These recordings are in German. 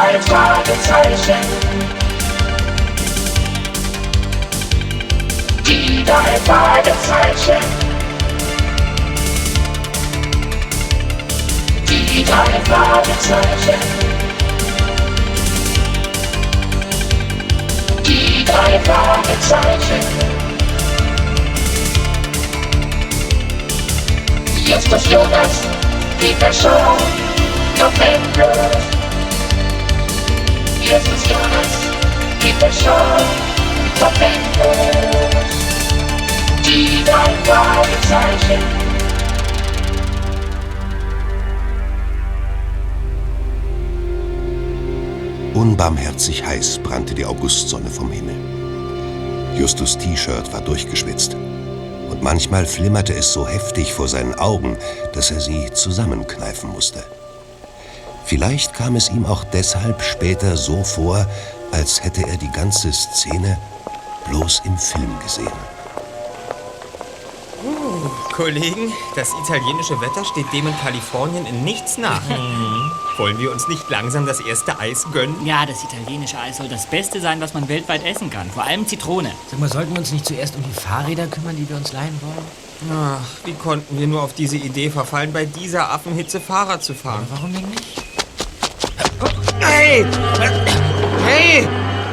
drei Fragezeichen. Die drei Fragezeichen. Die drei Fragezeichen. Die drei Fragezeichen. Jetzt ist Jonas, die Person, noch endlos. Jetzt ist Jonas, die Person, noch endlos. Die drei Fragezeichen. Unbarmherzig heiß brannte die Augustsonne vom Himmel. Justus T-Shirt war durchgeschwitzt. Und manchmal flimmerte es so heftig vor seinen Augen, dass er sie zusammenkneifen musste. Vielleicht kam es ihm auch deshalb später so vor, als hätte er die ganze Szene bloß im Film gesehen. Kollegen, das italienische Wetter steht dem in Kalifornien in nichts nach. Wollen wir uns nicht langsam das erste Eis gönnen? Ja, das italienische Eis soll das Beste sein, was man weltweit essen kann. Vor allem Zitrone. Sag mal, sollten wir uns nicht zuerst um die Fahrräder kümmern, die wir uns leihen wollen? Ach, wie konnten wir nur auf diese Idee verfallen, bei dieser Affenhitze Fahrrad zu fahren? Warum denn nicht? Hey! Hey!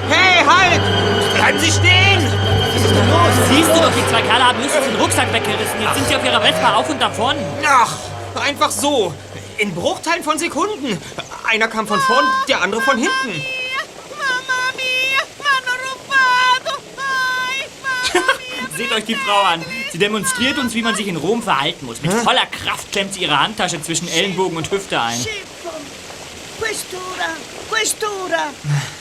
Hey, halt! Bleiben Sie stehen! Siehst du doch, die zwei Kerle haben Justus den Rucksack weggerissen. Jetzt sind sie auf ihrer Vespa auf und davon. Ach, einfach so. In Bruchteilen von Sekunden. Einer kam von vorn, der andere von hinten. Seht euch die Frau an. Sie demonstriert uns, wie man sich in Rom verhalten muss. Mit voller Kraft klemmt sie ihre Handtasche zwischen Ellenbogen und Hüfte ein. Questura, questura.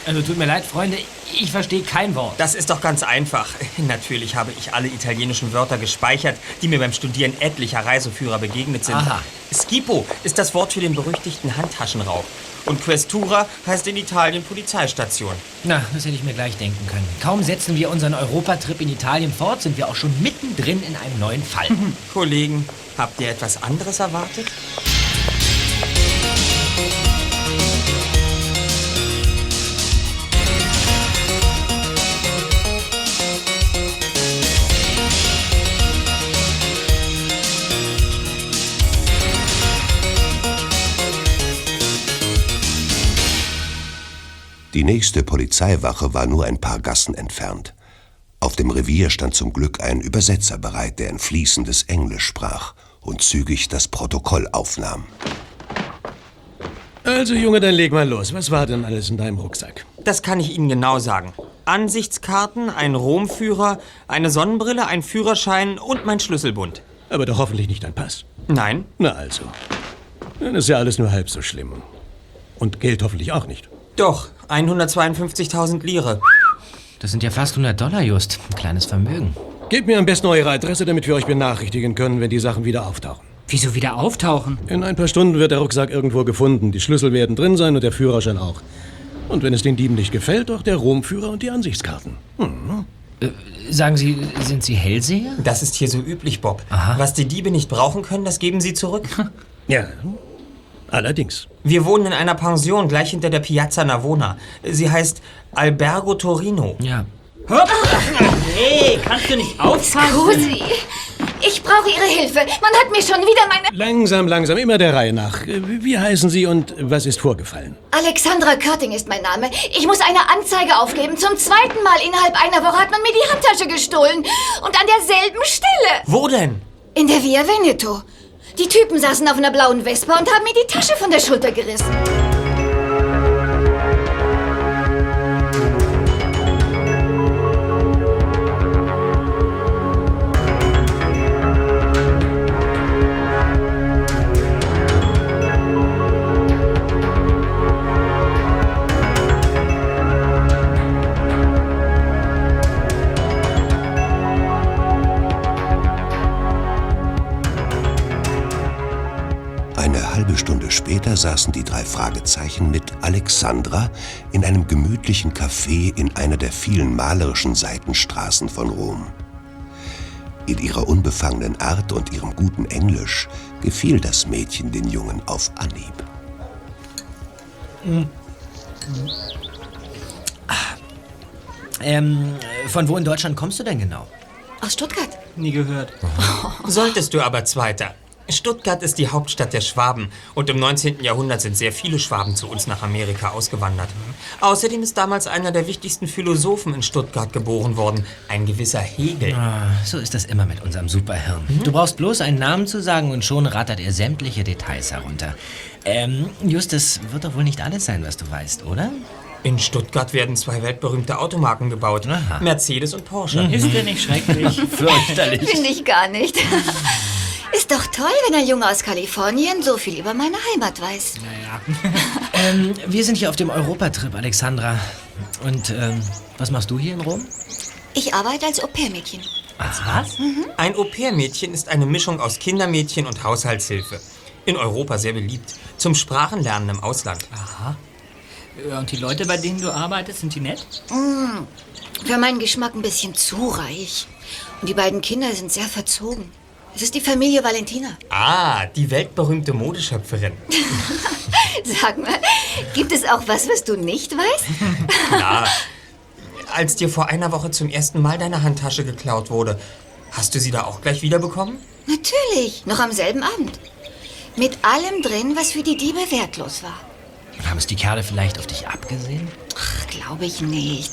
Also tut mir leid, Freunde, ich verstehe kein Wort. Das ist doch ganz einfach. Natürlich habe ich alle italienischen Wörter gespeichert, die mir beim Studieren etlicher Reiseführer begegnet sind. Aha. Skipo ist das Wort für den berüchtigten Handtaschenraub. Und Questura heißt in Italien Polizeistation. Na, das hätte ich mir gleich denken können. Kaum setzen wir unseren Europatrip in Italien fort, sind wir auch schon mittendrin in einem neuen Fall. Kollegen, habt ihr etwas anderes erwartet? Die nächste Polizeiwache war nur ein paar Gassen entfernt. Auf dem Revier stand zum Glück ein Übersetzer bereit, der in fließendes Englisch sprach und zügig das Protokoll aufnahm. Also, Junge, dann leg mal los. Was war denn alles in deinem Rucksack? Das kann ich Ihnen genau sagen. Ansichtskarten, ein Romführer, eine Sonnenbrille, ein Führerschein und mein Schlüsselbund. Aber doch hoffentlich nicht dein Pass. Nein, Na also. Dann ist ja alles nur halb so schlimm. Und Geld hoffentlich auch nicht. doch, 152.000 Lire. Das sind ja fast 100 Dollar, Just. Ein kleines Vermögen. Gebt mir am besten eure Adresse, damit wir euch benachrichtigen können, wenn die Sachen wieder auftauchen. Wieso wieder auftauchen? In ein paar Stunden wird der Rucksack irgendwo gefunden. Die Schlüssel werden drin sein und der Führerschein auch. Und wenn es den Dieben nicht gefällt, auch der Romführer und die Ansichtskarten. Sagen Sie, sind Sie Hellseher? Das ist hier so üblich, Bob. Aha. Was die Diebe nicht brauchen können, das geben sie zurück. Ja, allerdings. Wir wohnen in einer Pension gleich hinter der Piazza Navona. Sie heißt Albergo Torino. Ja. Hey, kannst du nicht aufpassen? Scusi, ich brauche Ihre Hilfe. Man hat mir schon wieder meine... Langsam, langsam, immer der Reihe nach. Wie heißen Sie und was ist vorgefallen? Alexandra Körting ist mein Name. Ich muss eine Anzeige aufgeben. Zum zweiten Mal innerhalb einer Woche hat man mir die Handtasche gestohlen. Und an derselben Stelle. Wo denn? In der Via Veneto. Die Typen saßen auf einer blauen Vespa und haben mir die Tasche von der Schulter gerissen. Später saßen die drei Fragezeichen mit Alexandra in einem gemütlichen Café in einer der vielen malerischen Seitenstraßen von Rom. In ihrer unbefangenen Art und ihrem guten Englisch gefiel das Mädchen den Jungen auf Anhieb. Ähm, von wo in Deutschland kommst du denn genau? Aus Stuttgart. Nie gehört. Solltest du aber Zweiter. Stuttgart ist die Hauptstadt der Schwaben und im 19. Jahrhundert sind sehr viele Schwaben zu uns nach Amerika ausgewandert. Außerdem ist damals einer der wichtigsten Philosophen in Stuttgart geboren worden, ein gewisser Hegel. Ah, so ist das immer mit unserem Superhirn. Du brauchst bloß einen Namen zu sagen und schon rattert er sämtliche Details herunter. Ähm, Justus, wird doch wohl nicht alles sein, was du weißt, oder? In Stuttgart werden zwei weltberühmte Automarken gebaut, Aha. Mercedes und Porsche. Ist der nicht schrecklich? Fürchterlich. Finde ich gar nicht. Ist doch toll, wenn ein Junge aus Kalifornien so viel über meine Heimat weiß. ähm, wir sind hier auf dem Europatrip, Alexandra. Und ähm, was machst du hier in Rom? Ich arbeite als Au-pair-Mädchen. Als was? Ein Au-pair-Mädchen ist eine Mischung aus Kindermädchen und Haushaltshilfe. In Europa sehr beliebt. Zum Sprachenlernen im Ausland. Ja, Und die Leute, bei denen du arbeitest, sind die nett? Für meinen Geschmack ein bisschen zu reich. Und die beiden Kinder sind sehr verzogen. Es ist die Familie Valentina. Ah, die weltberühmte Modeschöpferin. Sag mal, gibt es auch was, was du nicht weißt? Ja. Als dir vor einer Woche zum ersten Mal deine Handtasche geklaut wurde, hast du sie da auch gleich wiederbekommen? Natürlich, noch am selben Abend. Mit allem drin, was für die Diebe wertlos war. Haben es die Kerle vielleicht auf dich abgesehen? Ach, glaube ich nicht.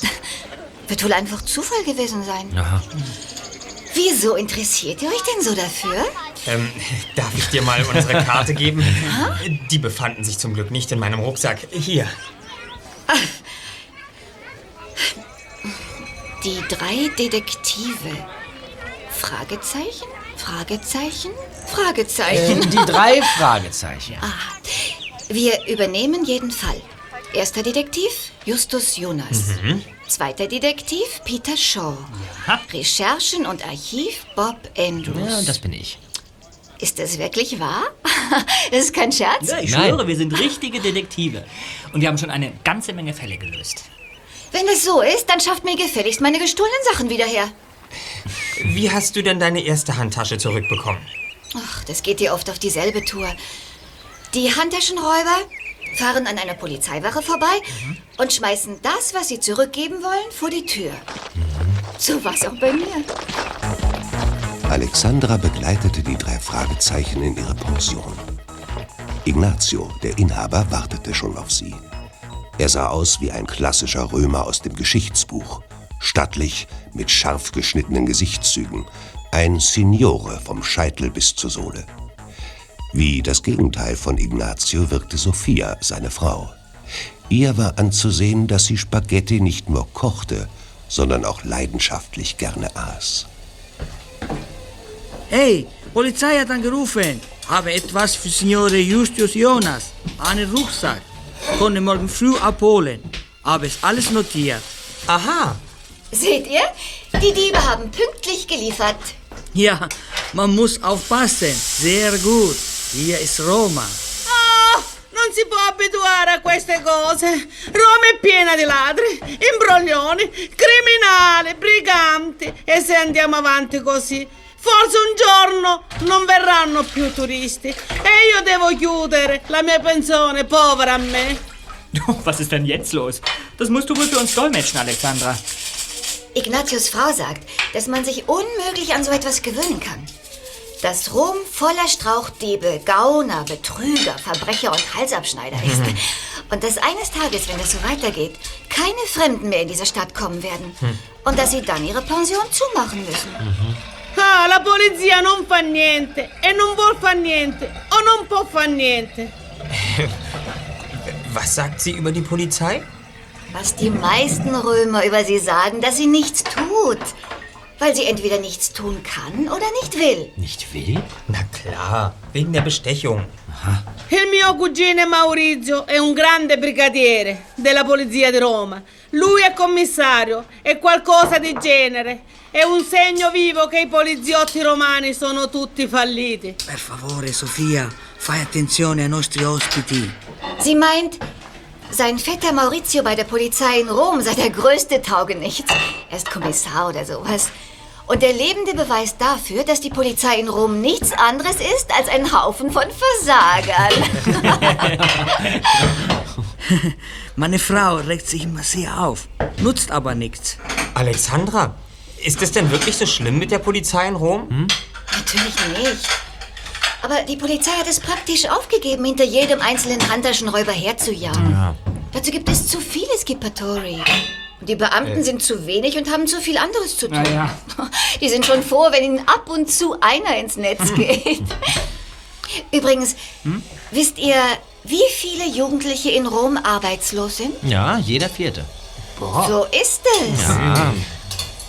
Wird wohl einfach Zufall gewesen sein. Aha. Wieso interessiert ihr euch denn so dafür? Ähm, darf ich dir mal unsere Karte geben? Die befanden sich zum Glück nicht in meinem Rucksack. Hier. Die drei Detektive. Fragezeichen? Fragezeichen? Fragezeichen. Ähm, die drei Fragezeichen. Wir übernehmen jeden Fall. Erster Detektiv, Justus Jonas. Zweiter Detektiv, Peter Shaw. Recherchen und Archiv, Bob Andrews. Ja, das bin ich. Ist das wirklich wahr? das ist kein Scherz? Ja, ich Nein. schwöre, wir sind richtige Detektive. Und wir haben schon eine ganze Menge Fälle gelöst. Wenn es so ist, dann schafft mir gefälligst meine gestohlenen Sachen wieder her. Wie hast du denn deine erste Handtasche zurückbekommen? Ach, das geht dir oft auf dieselbe Tour. Die Handtaschenräuber fahren an einer Polizeiwache vorbei und schmeißen das, was sie zurückgeben wollen, vor die Tür. So war's auch bei mir. Alexandra begleitete die drei Fragezeichen in ihre Pension. Ignazio, der Inhaber, wartete schon auf sie. Er sah aus wie ein klassischer Römer aus dem Geschichtsbuch. Stattlich, mit scharf geschnittenen Gesichtszügen. Ein Signore vom Scheitel bis zur Sohle. Wie das Gegenteil von Ignazio wirkte Sophia, seine Frau. Ihr war anzusehen, dass sie Spaghetti nicht nur kochte, sondern auch leidenschaftlich gerne aß. Hey, Polizei hat angerufen. Habe etwas für Signore Justus Jonas. Einen Rucksack. Konnte morgen früh abholen. Habe es alles notiert. Aha, Seht ihr? Die Diebe haben pünktlich geliefert. Ja, man muss aufpassen. Sehr gut. Hier ist Roma. Ah, non si può abituare a queste cose. Roma è piena di ladri, imbroglioni, criminali, briganti. E se andiamo avanti così, forse un giorno non verranno più turisti. E io devo chiudere la mia pensione, povera a me. Was ist denn jetzt los? Das musst du wohl für uns dolmetschen, Alexandra. Ignatius Frau sagt, dass man sich unmöglich an so etwas gewöhnen kann. Dass Rom voller Strauchdiebe, Gauner, Betrüger, Verbrecher und Halsabschneider ist. Und dass eines Tages, wenn das so weitergeht, keine Fremden mehr in diese Stadt kommen werden. Und dass sie dann ihre Pension zumachen müssen. Ah, la polizia non fa niente e non vuol fa niente o non può fa niente. was sagt sie über die Polizei? Was die meisten Römer über sie sagen, dass sie nichts tut. Weil sie entweder nichts tun kann oder nicht will. Nicht will? Na klar, wegen der Bestechung. Il mio cugino Maurizio è un grande brigadiere della polizia di Roma. Lui è commissario, è qualcosa di genere. È un segno vivo che i poliziotti romani sono tutti falliti. Per favore, Sofia, fai attenzione ai nostri ospiti. Sie meint, sein Vetter Maurizio bei der Polizei in Rom sei der größte Taugenichts. Er ist Kommissar oder sowas. Und der lebende Beweis dafür, dass die Polizei in Rom nichts anderes ist als ein Haufen von Versagern. Meine Frau regt sich immer sehr auf, nutzt aber nichts. Alexandra, ist es denn wirklich so schlimm mit der Polizei in Rom? Natürlich nicht. Aber die Polizei hat es praktisch aufgegeben, hinter jedem einzelnen Handtaschenräuber herzujagen. Dazu gibt es zu viele Skippatori. Die Beamten sind zu wenig und haben zu viel anderes zu tun. Naja. Die sind schon froh, wenn ihnen ab und zu einer ins Netz geht. Übrigens, wisst ihr, wie viele Jugendliche in Rom arbeitslos sind? Ja, jeder Vierte. So ist es.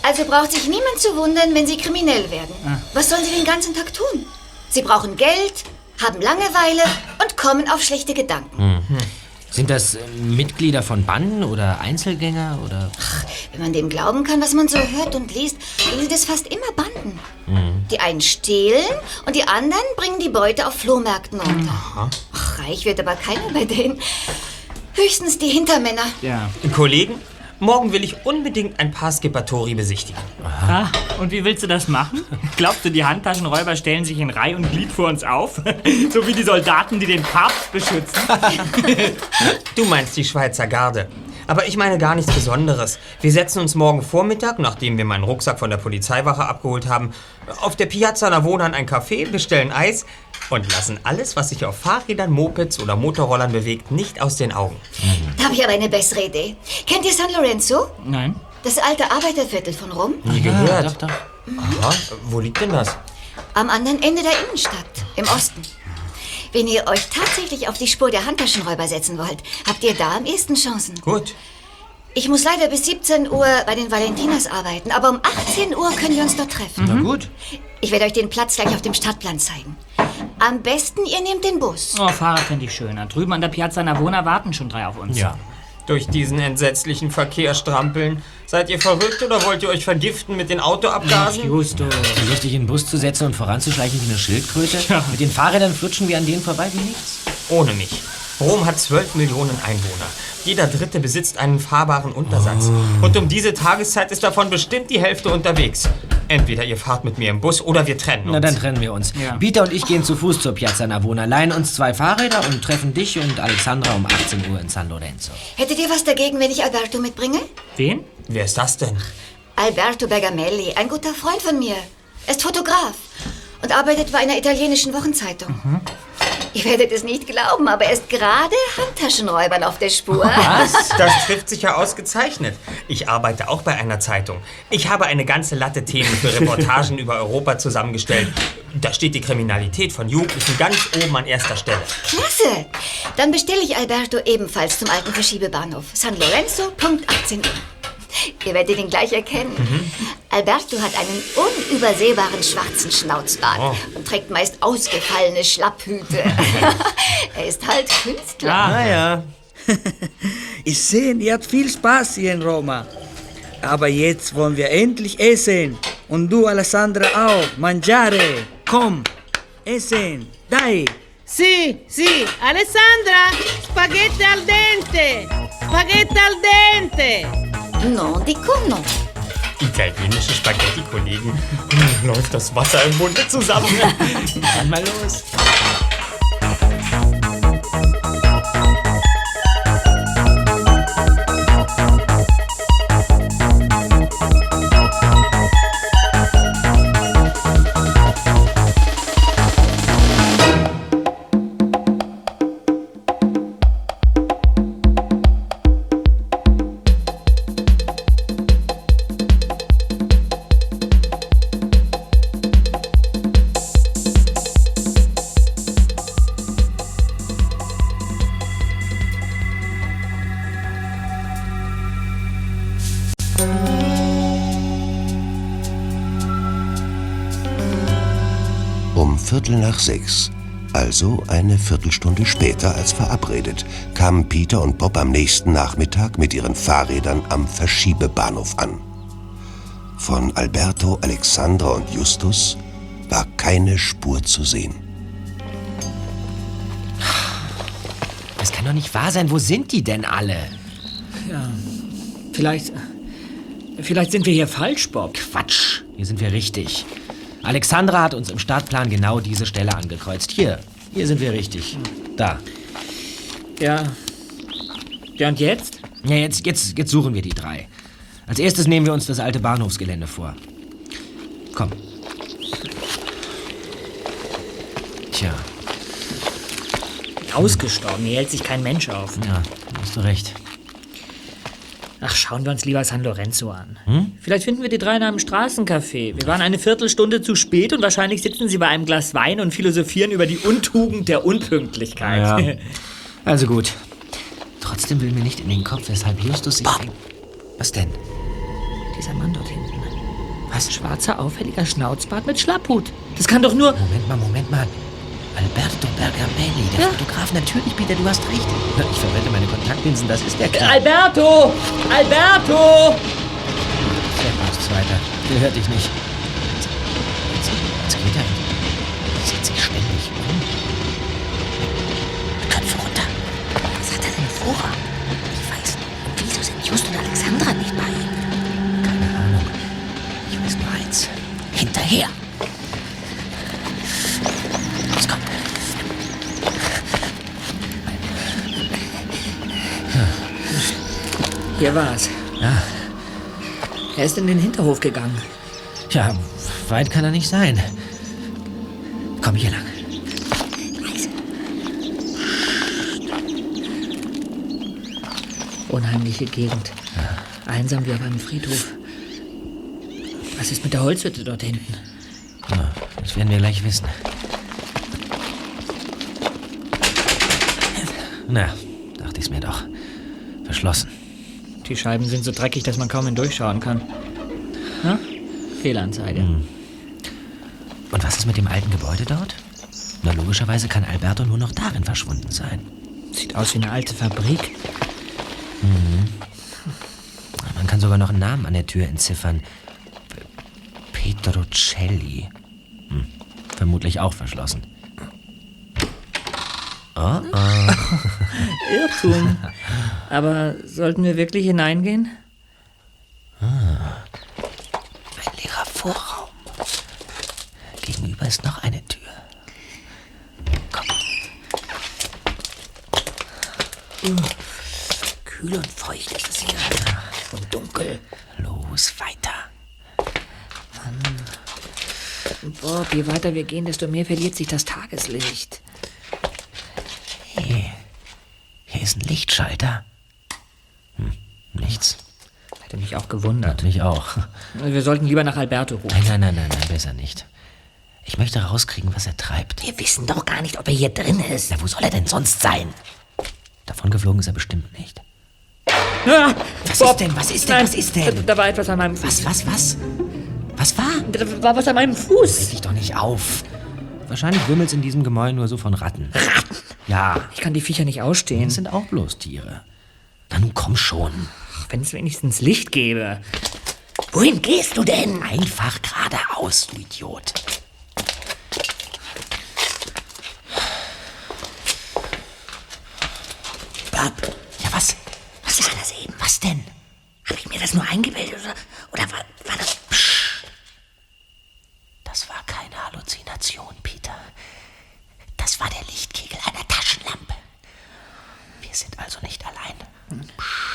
Also braucht sich niemand zu wundern, wenn sie kriminell werden. Was sollen sie den ganzen Tag tun? Sie brauchen Geld, haben Langeweile und kommen auf schlechte Gedanken. Sind das äh, Mitglieder von Banden oder Einzelgänger oder... Wenn man dem glauben kann, was man so hört und liest, dann sind es fast immer Banden. Die einen stehlen und die anderen bringen die Beute auf Flohmärkten unter. Ach, reich wird aber keiner bei denen. Höchstens die Hintermänner. Ja. Kollegen, morgen will ich unbedingt ein paar Skippatori besichtigen. Ah, und wie willst du das machen? Glaubst du, die Handtaschenräuber stellen sich in Reihe und Glied vor uns auf? so wie die Soldaten, die den Papst beschützen? Du meinst die Schweizer Garde. Aber ich meine gar nichts Besonderes. Wir setzen uns morgen Vormittag, nachdem wir meinen Rucksack von der Polizeiwache abgeholt haben, auf der Piazza Navona in ein Café, bestellen Eis und lassen alles, was sich auf Fahrrädern, Mopeds oder Motorrollern bewegt, nicht aus den Augen. Da habe ich aber eine bessere Idee. Kennt ihr San Lorenzo? Nein. Das alte Arbeiterviertel von Rom? Nie gehört. doch, doch. Aha, wo liegt denn das? Am anderen Ende der Innenstadt, im Osten. Wenn ihr euch tatsächlich auf die Spur der Handtaschenräuber setzen wollt, habt ihr da am ehesten Chancen. Gut. Ich muss leider bis 17 Uhr bei den Valentinas arbeiten, aber um 18 Uhr können wir uns dort treffen. Na gut. Ich werde euch den Platz gleich auf dem Stadtplan zeigen. Am besten, ihr nehmt den Bus. Oh, Fahrrad fände ich schöner. Drüben an der Piazza Navona warten schon drei auf uns. Ja. Durch diesen entsetzlichen Verkehr strampeln. Seid ihr verrückt oder wollt ihr euch vergiften mit den Autoabgasen? Justo. So lustig in den Bus zu setzen und voranzuschleichen wie eine Schildkröte? Mit den Fahrrädern flutschen wir an denen vorbei wie nichts. Ohne mich. Rom hat 12 Millionen Einwohner. Jeder Dritte besitzt einen fahrbaren Untersatz. Und um diese Tageszeit ist davon bestimmt die Hälfte unterwegs. Entweder ihr fahrt mit mir im Bus oder wir trennen uns. Na, dann trennen wir uns. Ja. Peter und ich gehen zu Fuß zur Piazza Navona, leihen uns zwei Fahrräder und treffen dich und Alexandra um 18 Uhr in San Lorenzo. Hättet ihr was dagegen, wenn ich Alberto mitbringe? Wen? Wer ist das denn? Alberto Bergamelli, ein guter Freund von mir. Er ist Fotograf und arbeitet bei einer italienischen Wochenzeitung. Ihr werdet es nicht glauben, aber er ist gerade Handtaschenräubern auf der Spur. Das trifft sich ja ausgezeichnet. Ich arbeite auch bei einer Zeitung. Ich habe eine ganze Latte Themen für Reportagen über Europa zusammengestellt. Da steht die Kriminalität von Jugendlichen ganz oben an erster Stelle. Klasse! Dann bestelle ich Alberto ebenfalls zum alten Verschiebebahnhof. San Lorenzo, Punkt 18 Uhr. Ihr werdet ihn gleich erkennen. Alberto hat einen unübersehbaren schwarzen Schnauzbart und trägt meist ausgefallene Schlapphüte. er ist halt Künstler. Naja. Ich sehe, ihr habt viel Spaß hier in Roma. Aber jetzt wollen wir endlich essen. Und du, Alessandra, auch. Mangiare. Komm. Essen. Dai. Sì, sì, Alessandra, spaghetti al dente! Spaghetti al dente! Non, dico no. Italienische Spaghetti-Kollegen. Läuft das Wasser im Munde zusammen. Dann mal los. Nach sechs, also eine Viertelstunde später als verabredet, kamen Peter und Bob am nächsten Nachmittag mit ihren Fahrrädern am Verschiebebahnhof an. Von Alberto, Alexandra und Justus war keine Spur zu sehen. Das kann doch nicht wahr sein. Wo sind die denn alle? Vielleicht. Vielleicht sind wir hier falsch, Bob. Quatsch. Hier sind wir richtig. Alexandra hat uns im Startplan genau diese Stelle angekreuzt. Hier. Hier sind wir richtig. Da. Ja. Ja, und jetzt? Ja, jetzt, jetzt, jetzt suchen wir die drei. Als erstes nehmen wir uns das alte Bahnhofsgelände vor. Komm. Tja, Ausgestorben, hier hält sich kein Mensch auf. ja, hast du recht. Ach, schauen wir uns lieber San Lorenzo an. Vielleicht finden wir die drei in einem Straßencafé. Wir waren eine Viertelstunde zu spät und wahrscheinlich sitzen sie bei einem Glas Wein und philosophieren über die Untugend der Unpünktlichkeit. Ja. Also gut. Trotzdem will mir nicht in den Kopf, weshalb Justus sich... Was denn? Dieser Mann dort hinten. Was? Schwarzer, auffälliger Schnauzbart mit Schlapphut. Das kann doch nur... Moment mal, Moment mal. Alberto Bergamelli, der Fotograf. Natürlich, Peter, du hast recht. Ich verwende meine Kontaktlinsen, das ist der Kerl. Alberto! Alberto! Servus, Zweiter. Der hört dich nicht. Jetzt, jetzt, jetzt geht er. Sieht sich ständig um. Köpfe runter. Was hat er denn vor? Ich weiß nicht. Wieso sind Just und Alexandra nicht bei ihm? Keine Ahnung. Ich weiß nur eins. Hinterher. Hier war's. Ja. Er ist in den Hinterhof gegangen. Tja, weit kann er nicht sein. Komm hier lang. Unheimliche Gegend. Einsam wie auf einem Friedhof. Was ist mit der Holzhütte dort hinten? Ja, das werden wir gleich wissen. Na, dachte ich's mir doch. Verschlossen. Die Scheiben sind so dreckig, dass man kaum hindurchschauen kann. Na? Fehlanzeige. Und was ist mit dem alten Gebäude dort? Na, logischerweise kann Alberto nur noch darin verschwunden sein. Sieht aus wie eine alte Fabrik. Man kann sogar noch einen Namen an der Tür entziffern. Petrocelli. Hm, vermutlich auch verschlossen. Oh, oh. Irrtum. Aber sollten wir wirklich hineingehen? Ein leerer Vorraum. Gegenüber ist noch eine Tür. Komm. Kühl und feucht ist es hier. Und dunkel. Los, weiter. Bob, je weiter wir gehen, desto mehr verliert sich das Tageslicht. Hier. Hier ist ein Lichtschalter. Hätte mich auch gewundert. Mich auch. Wir sollten lieber nach Alberto rufen. Nein, nein, nein, nein, nein, besser nicht. Ich möchte rauskriegen, was er treibt. Wir wissen doch gar nicht, ob er hier drin ist. Na, wo soll er denn sonst sein? Davon geflogen ist er bestimmt nicht. Ah, Was Bob, ist denn? Was ist denn? Nein, Was ist denn? Da war etwas an meinem Fuß. Was, was, was? Was war? Da war was an meinem Fuß. Reg dich doch nicht auf. Wahrscheinlich wimmelt's in diesem Gemäuer nur so von Ratten. Ratten? Ja, Ich kann die Viecher nicht ausstehen. das sind auch bloß Tiere. Na nun komm schon. Wenn es wenigstens Licht gäbe. Wohin gehst du denn? Einfach geradeaus, du Idiot. Bob, Ja, was? was war das eben? Was denn? Habe ich mir das nur eingebildet oder, oder war, war das... Das war keine Halluzination, Peter. Das war der Lichtkegel einer Taschenlampe. Wir sind also nicht allein. Psst,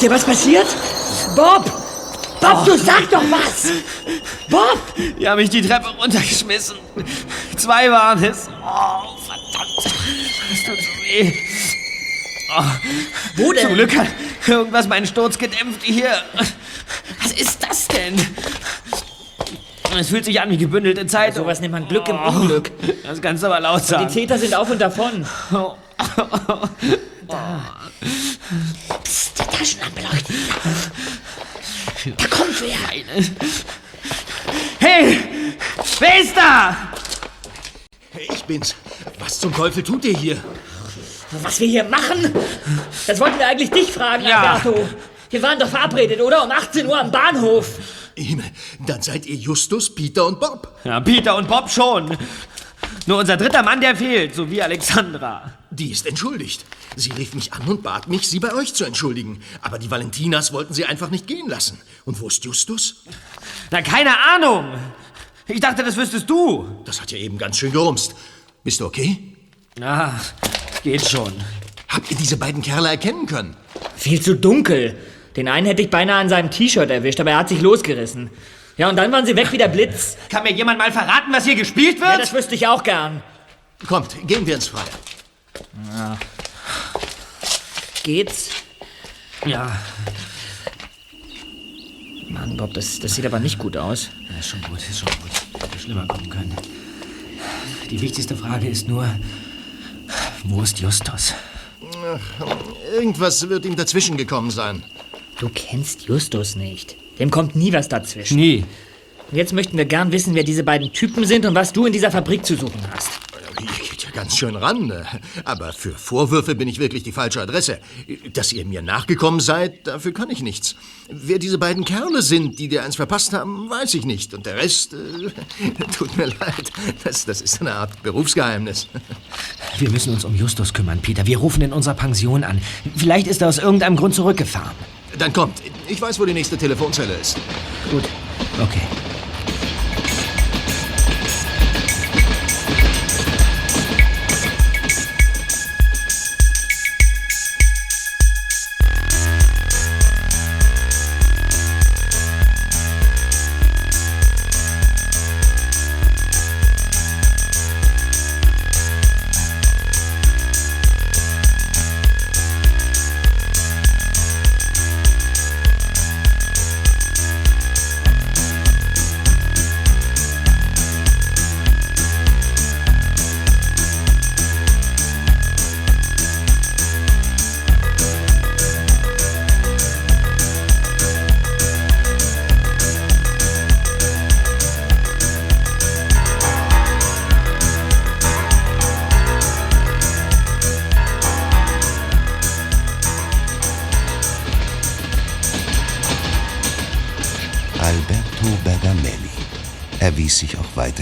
Ist dir was passiert? Bob! Bob, du sag doch was! Bob! Die haben mich die Treppe runtergeschmissen. Zwei waren es. Oh, verdammt. Das tut so weh. Wo Zum Glück hat irgendwas meinen Sturz gedämpft hier. Was ist das denn? Es fühlt sich an wie gebündelte Zeit. Sowas nennt man Glück im Unglück. Das kannst du aber laut Die sagen. Täter sind auf und davon. Psst, die Taschenlampe leuchtet. Da kommt wer. Hey, wer ist da? Ich bin's. Was zum Teufel tut ihr hier? Was wir hier machen? Das wollten wir eigentlich dich fragen, Ja. Alberto. Wir waren doch verabredet, oder? Um 18 Uhr am Bahnhof. Himmel, dann seid ihr Justus, Peter und Bob. Ja, Peter und Bob schon. Nur unser dritter Mann, der fehlt, sowie Alexandra. Die ist entschuldigt. Sie rief mich an und bat mich, sie bei euch zu entschuldigen. Aber die Valentinas wollten sie einfach nicht gehen lassen. Und wo ist Justus? Na, keine Ahnung. Ich dachte, das wüsstest du. Das hat ja eben ganz schön gerumst. Bist du okay? Ah, geht schon. Habt ihr diese beiden Kerle erkennen können? Viel zu dunkel. Den einen hätte ich beinahe an seinem T-Shirt erwischt, aber er hat sich losgerissen. Ja, und dann waren sie weg wie der Blitz. Kann mir jemand mal verraten, was hier gespielt wird? Ja, das wüsste ich auch gern. Kommt, gehen wir ins Freie. Geht's? ja. Mann, Bob, das, das sieht aber nicht gut aus. Ja, ist schon gut, ist schon gut. Hätte schlimmer kommen können. Die wichtigste Frage ist nur, wo ist Justus? Irgendwas wird ihm dazwischen gekommen sein. Du kennst Justus nicht. Dem kommt nie was dazwischen. Nie. Und jetzt möchten wir gern wissen, wer diese beiden Typen sind und was du in dieser Fabrik zu suchen hast. Ganz schön ran. äh, Aber für Vorwürfe bin ich wirklich die falsche Adresse. Dass ihr mir nachgekommen seid, dafür kann ich nichts. Wer diese beiden Kerle sind, die dir eins verpasst haben, weiß ich nicht. Und der Rest, äh, tut mir leid. Das, das ist eine Art Berufsgeheimnis. Wir müssen uns um Justus kümmern, Peter. Wir rufen in unserer Pension an. Vielleicht ist er aus irgendeinem Grund zurückgefahren. Dann kommt. Ich weiß, wo die nächste Telefonzelle ist. Gut. Okay.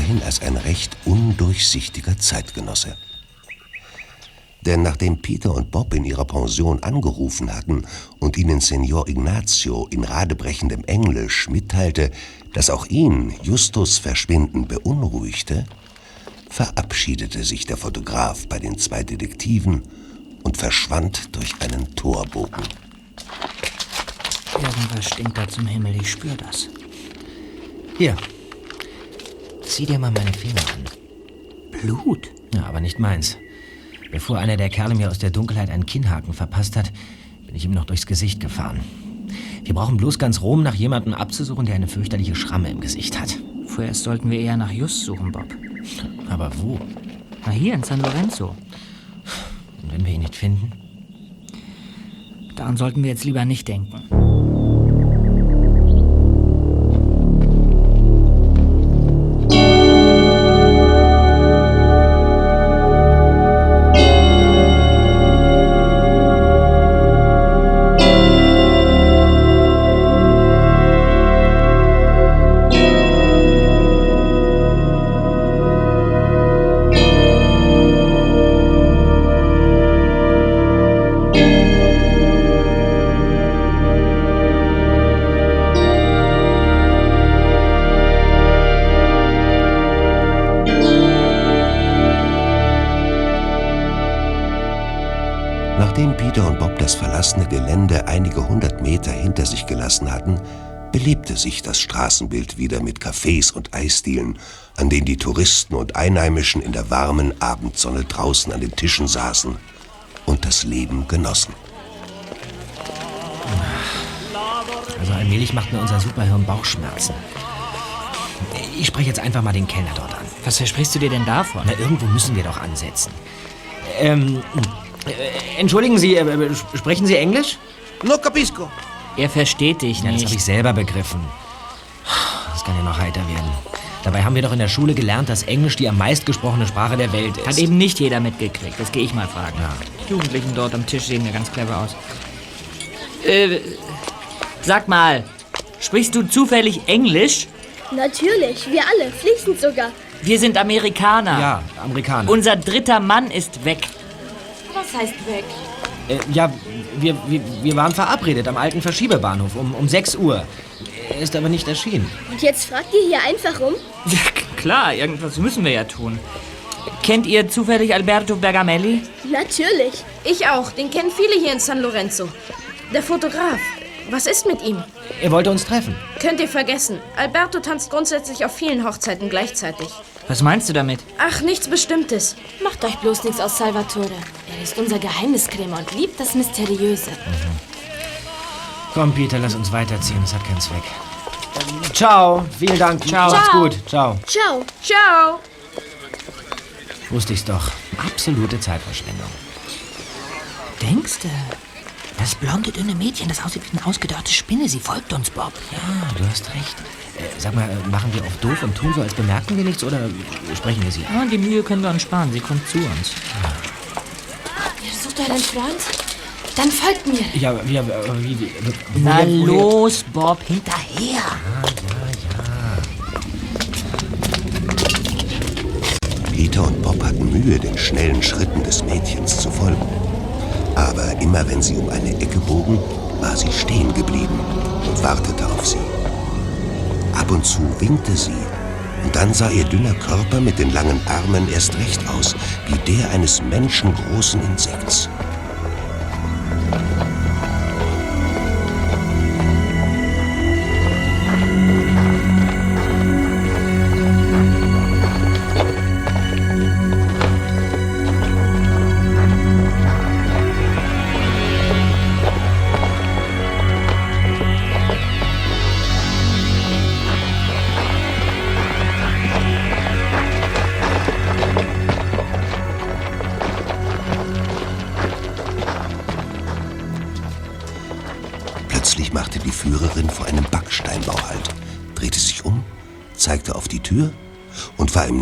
Weiterhin als ein recht undurchsichtiger Zeitgenosse. Denn nachdem Peter und Bob in ihrer Pension angerufen hatten und ihnen Senor Ignacio in radebrechendem Englisch mitteilte, dass auch ihn Justus Verschwinden beunruhigte, verabschiedete sich der Fotograf bei den zwei Detektiven und verschwand durch einen Torbogen. Irgendwas stinkt da zum Himmel, ich spür das. Hier. Zieh dir mal meine Finger an. Blut? Ja, aber nicht meins. Bevor einer der Kerle mir aus der Dunkelheit einen Kinnhaken verpasst hat, bin ich ihm noch durchs Gesicht gefahren. Wir brauchen bloß ganz Rom nach jemandem abzusuchen, der eine fürchterliche Schramme im Gesicht hat. Vorerst sollten wir eher nach Just suchen, Bob. Aber wo? Na hier, in San Lorenzo. Und wenn wir ihn nicht finden? Daran sollten wir jetzt lieber nicht denken. Verlassene Gelände einige hundert Meter hinter sich gelassen hatten, belebte sich das Straßenbild wieder mit Cafés und Eisdielen, an denen die Touristen und Einheimischen in der warmen Abendsonne draußen an den Tischen saßen und das Leben genossen. Also allmählich macht mir unser Superhirn Bauchschmerzen. Ich spreche jetzt einfach mal den Kellner dort an. Was versprichst du dir denn davon? Na, irgendwo müssen wir doch ansetzen. Ähm, äh, entschuldigen Sie, äh, äh, sprechen Sie Englisch? No capisco. Er versteht dich Ja, das habe ich nicht. selber begriffen. Das kann ja noch heiter werden. Dabei haben wir doch in der Schule gelernt, dass Englisch die am meistgesprochene Sprache der Welt ist. Hat eben nicht jeder mitgekriegt. Das gehe ich mal fragen. Die Jugendlichen dort am Tisch sehen ja ganz clever aus. Äh, sag mal, sprichst du zufällig Englisch? Natürlich, wir alle, fließend sogar. Wir sind Amerikaner. Ja, Amerikaner. Unser dritter Mann ist weg. Was heißt weg? Äh, ja, wir, wir, wir waren verabredet am alten Verschiebebahnhof um, um 6 Uhr. Er ist aber nicht erschienen. Und jetzt fragt ihr hier einfach rum? Ja, klar, irgendwas müssen wir ja tun. Kennt ihr zufällig Alberto Bergamelli? Natürlich. Ich auch. Den kennen viele hier in San Lorenzo. Der Fotograf. Was ist mit ihm? Er wollte uns treffen. Könnt ihr vergessen. Alberto tanzt grundsätzlich auf vielen Hochzeiten gleichzeitig. Was meinst du damit? Ach, nichts Bestimmtes. Macht euch bloß nichts aus Salvatore. Er ist unser Geheimniskrämer und liebt das Mysteriöse. Komm, Peter, lass uns weiterziehen. Das hat keinen Zweck. Ciao. Vielen Dank. Ciao. Macht's gut. Ciao. Ciao. Ciao. Wusste ich's doch. Absolute Zeitverschwendung. Denkst du? Das blonde, dünne Mädchen, das aussieht wie eine ausgedörrte Spinne, sie folgt uns, Bob. Ja, du hast recht. Äh, sag mal, äh, machen wir auf doof und tun so, als bemerken wir nichts oder sprechen wir sie an? Ja, die Mühe können wir uns sparen, sie kommt zu uns. Ihr sucht euren Freund? Dann folgt mir. Ja, wir, äh, wie, wie, Na woher- los, Bob, hinterher. Peter und Bob hatten Mühe, den schnellen Schritten des Mädchens zu folgen. Aber immer wenn sie um eine Ecke bogen, war sie stehen geblieben und wartete auf sie. Ab und zu winkte sie, und dann sah ihr dünner Körper mit den langen Armen erst recht aus, wie der eines menschengroßen Insekts.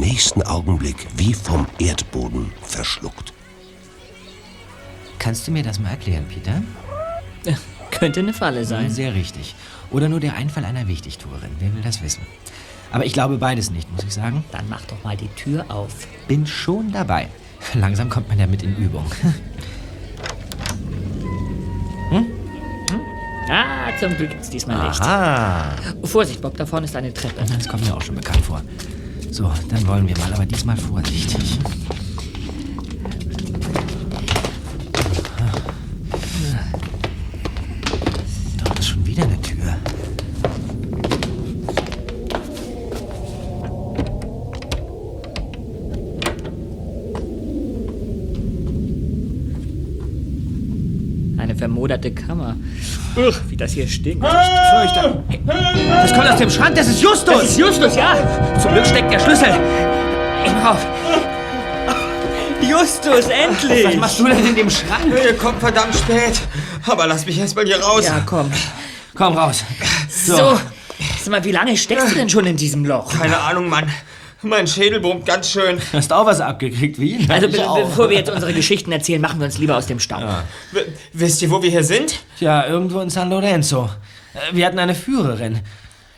Nächsten Augenblick wie vom Erdboden verschluckt. Kannst du mir das mal erklären, Peter? Könnte eine Falle sein. Sehr richtig. Oder nur der Einfall einer Wichtigtuerin. Wer will das wissen? Aber ich glaube beides nicht, muss ich sagen. Dann mach doch mal die Tür auf. Bin schon dabei. Langsam kommt man damit in Übung. Ah, zum Glück gibt's diesmal. Aha. Vorsicht, Bob, da vorne ist eine Treppe. Das kommt mir auch schon bekannt vor. So, dann wollen wir mal, aber diesmal vorsichtig. Uch, wie das hier stinkt. Fürchter. Das kommt aus dem Schrank, das ist Justus! Das ist Justus, ja! Zum Glück steckt der Schlüssel. Ich mach auf. Justus, endlich! Was machst du denn in dem Schrank? Ihr kommt verdammt spät. Aber lass mich erst mal hier raus. Ja, komm. Komm raus. So. Sag mal, wie lange steckst du denn schon in diesem Loch? Keine Ahnung, Mann. Mein Schädel brummt ganz schön. Hast auch was abgekriegt, wie? Also, be Ich auch. bevor wir jetzt unsere Geschichten erzählen, machen wir uns lieber aus dem Staub. W wisst ihr, wo wir hier sind? Ja, irgendwo in San Lorenzo. Äh, Wir hatten eine Führerin.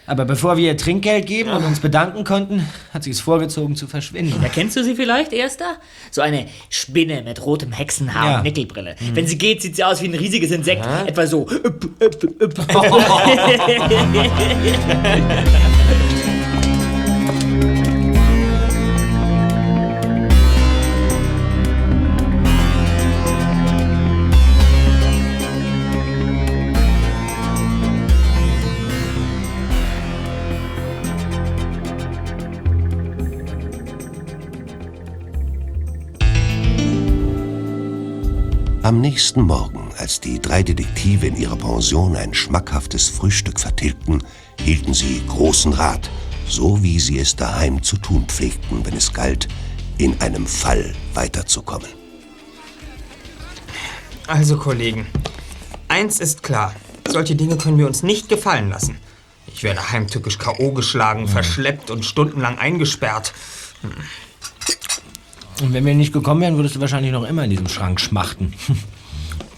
Aber bevor wir ihr Trinkgeld geben und uns bedanken konnten, hat sie es vorgezogen zu verschwinden. Erkennst du sie vielleicht, Erster? So eine Spinne mit rotem Hexenhaar Ja. und Nickelbrille. Wenn sie geht, sieht sie aus wie ein riesiges Insekt. Etwa so. Üpp, üpp, üpp. Am nächsten Morgen, als die drei Detektive in ihrer Pension ein schmackhaftes Frühstück vertilgten, hielten sie großen Rat, so wie sie es daheim zu tun pflegten, wenn es galt, in einem Fall weiterzukommen. Also, Kollegen, eins ist klar. Solche Dinge können wir uns nicht gefallen lassen. Ich werde heimtückisch K.O. geschlagen, verschleppt und stundenlang eingesperrt. Und wenn wir nicht gekommen wären, würdest du wahrscheinlich noch immer in diesem Schrank schmachten.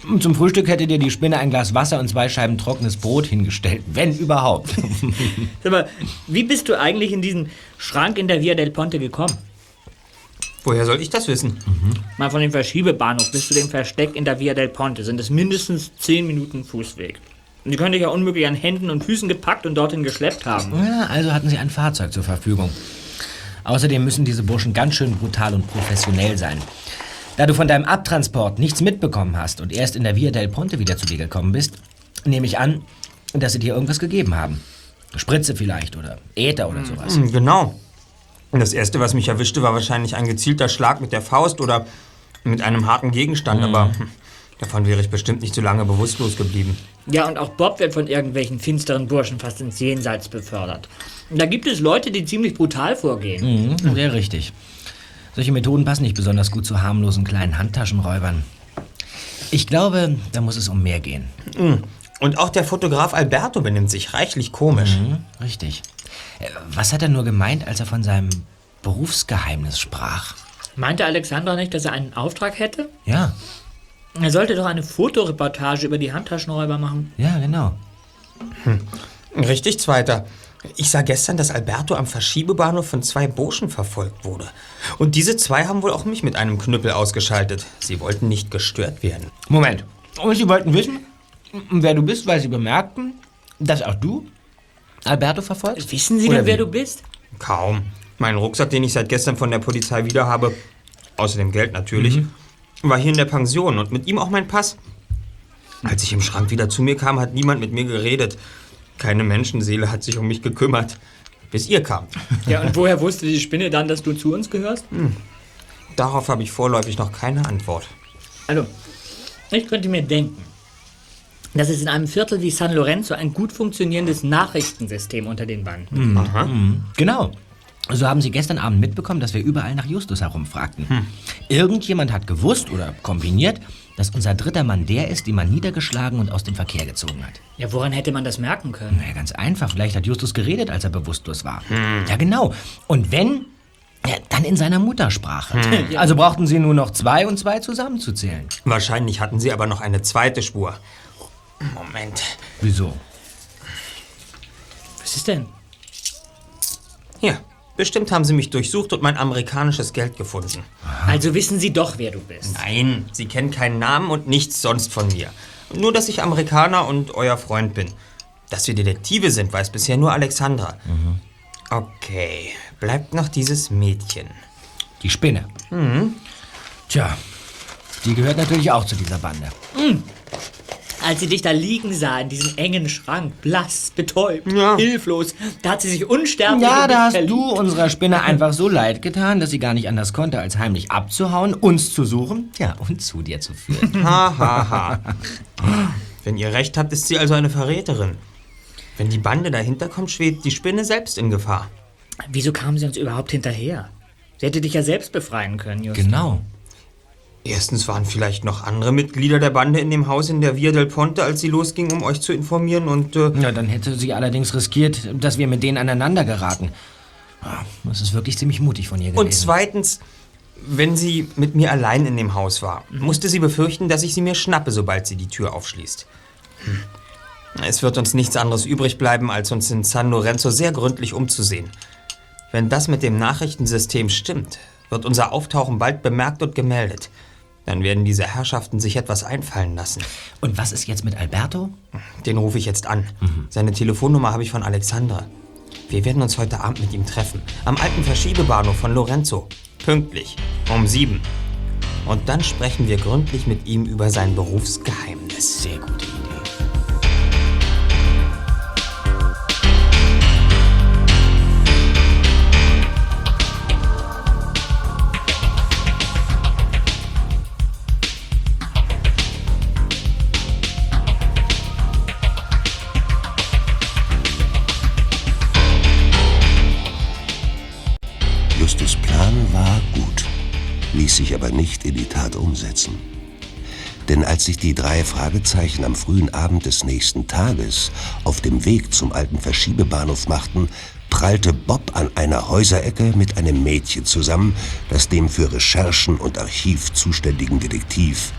Und zum Frühstück hätte dir die Spinne ein Glas Wasser und zwei Scheiben trockenes Brot hingestellt, wenn überhaupt. Sag mal, wie bist du eigentlich in diesen Schrank in der Via del Ponte gekommen? Woher soll ich das wissen? Mal von dem Verschiebebahnhof bis zu dem Versteck in der Via del Ponte sind es mindestens 10 Minuten Fußweg. Und die könnte ich ja unmöglich an Händen und Füßen gepackt und dorthin geschleppt haben. Ja, also hatten sie ein Fahrzeug zur Verfügung. Außerdem müssen diese Burschen ganz schön brutal und professionell sein. Da du von deinem Abtransport nichts mitbekommen hast und erst in der Via del Ponte wieder zu dir gekommen bist, nehme ich an, dass sie dir irgendwas gegeben haben. Spritze vielleicht oder Äther oder sowas. Hm, Genau. Das Erste, was mich erwischte, war wahrscheinlich ein gezielter Schlag mit der Faust oder mit einem harten Gegenstand, aber hm, davon wäre ich bestimmt nicht so lange bewusstlos geblieben. Ja, und auch Bob wird von irgendwelchen finsteren Burschen fast ins Jenseits befördert. Und da gibt es Leute, die ziemlich brutal vorgehen. Mhm, sehr richtig. Solche Methoden passen nicht besonders gut zu harmlosen kleinen Handtaschenräubern. Ich glaube, da muss es um mehr gehen. Hm. Und auch der Fotograf Alberto benimmt sich reichlich komisch. Mhm, richtig. Äh, Was hat er nur gemeint, als er von seinem Berufsgeheimnis sprach? Meinte Alexandra nicht, dass er einen Auftrag hätte? Ja, Er sollte doch eine Fotoreportage über die Handtaschenräuber machen. ja, genau. Richtig, Zweiter. Ich sah gestern, dass Alberto am Verschiebebahnhof von zwei Burschen verfolgt wurde. Und diese zwei haben wohl auch mich mit einem Knüppel ausgeschaltet. Sie wollten nicht gestört werden. Moment. Und Sie wollten wissen, wer du bist, weil Sie bemerkten, dass auch du Alberto verfolgst? Wissen Sie Oder denn, wer wie? du bist? Kaum. Mein Rucksack, den ich seit gestern von der Polizei wieder habe, außer dem Geld natürlich, war hier in der Pension und mit ihm auch mein Pass. Als ich im Schrank wieder zu mir kam, hat niemand mit mir geredet. Keine Menschenseele hat sich um mich gekümmert, bis ihr kam. Ja, und woher wusste die Spinne dann, dass du zu uns gehörst? Darauf habe ich vorläufig noch keine Antwort. Also, ich könnte mir denken, dass es in einem Viertel wie San Lorenzo ein gut funktionierendes Nachrichtensystem unter den Banden gibt. Mhm. Genau. So haben Sie gestern Abend mitbekommen, dass wir überall nach Justus herumfragten. Irgendjemand hat gewusst oder kombiniert, dass unser dritter Mann der ist, den man niedergeschlagen und aus dem Verkehr gezogen hat. Ja, woran hätte man das merken können? Na ja, ganz einfach. Vielleicht hat Justus geredet, als er bewusstlos war. Ja, genau. Und wenn, ja, dann in seiner Muttersprache. Also brauchten Sie nur noch zwei und zwei zusammenzuzählen. Wahrscheinlich hatten sie aber noch eine zweite Spur. Moment. Wieso? Was ist denn? Hier. Bestimmt haben sie mich durchsucht und mein amerikanisches Geld gefunden. Also wissen Sie doch, wer du bist. Nein, sie kennen keinen Namen und nichts sonst von mir. Nur, dass ich Amerikaner und euer Freund bin. Dass wir Detektive sind, weiß bisher nur Alexandra. Okay, bleibt noch dieses Mädchen. Die Spinne. Tja, die gehört natürlich auch zu dieser Bande. Als sie dich da liegen sah, in diesem engen Schrank, blass, betäubt, Ja. hilflos, da hat sie sich unsterblich Ja, da hast verliebt. du unserer Spinne einfach so leid getan, dass sie gar nicht anders konnte, als heimlich abzuhauen, uns zu suchen, ja, und zu dir zu führen. Ha, ha, ha. Wenn ihr recht habt, ist sie also eine Verräterin. Wenn die Bande dahinter kommt, schwebt die Spinne selbst in Gefahr. Wieso kam sie uns überhaupt hinterher? Sie hätte dich ja selbst befreien können, Just. genau. Erstens waren vielleicht noch andere Mitglieder der Bande in dem Haus in der Via del Ponte, als sie losging, um euch zu informieren und... Äh, Ja, dann hätte sie allerdings riskiert, dass wir mit denen aneinander geraten. Ah, Das ist wirklich ziemlich mutig von ihr gewesen. Und zweitens, wenn sie mit mir allein in dem Haus war, musste sie befürchten, dass ich sie mir schnappe, sobald sie die Tür aufschließt. Hm. Es wird uns nichts anderes übrig bleiben, als uns in San Lorenzo sehr gründlich umzusehen. Wenn das mit dem Nachrichtensystem stimmt, wird unser Auftauchen bald bemerkt und gemeldet. Dann werden diese Herrschaften sich etwas einfallen lassen. Und was ist jetzt mit Alberto? Den rufe ich jetzt an. Seine Telefonnummer habe ich von Alexandra. Wir werden uns heute Abend mit ihm treffen. Am alten Verschiebebahnhof von Lorenzo. Pünktlich. Um sieben. Und dann sprechen wir gründlich mit ihm über sein Berufsgeheimnis. Sehr gute sich aber nicht in die Tat umsetzen. Denn als sich die drei Fragezeichen am frühen Abend des nächsten Tages auf dem Weg zum alten Verschiebebahnhof machten, prallte Bob an einer Häuserecke mit einem Mädchen zusammen, das dem für Recherchen und Archiv zuständigen Detektiv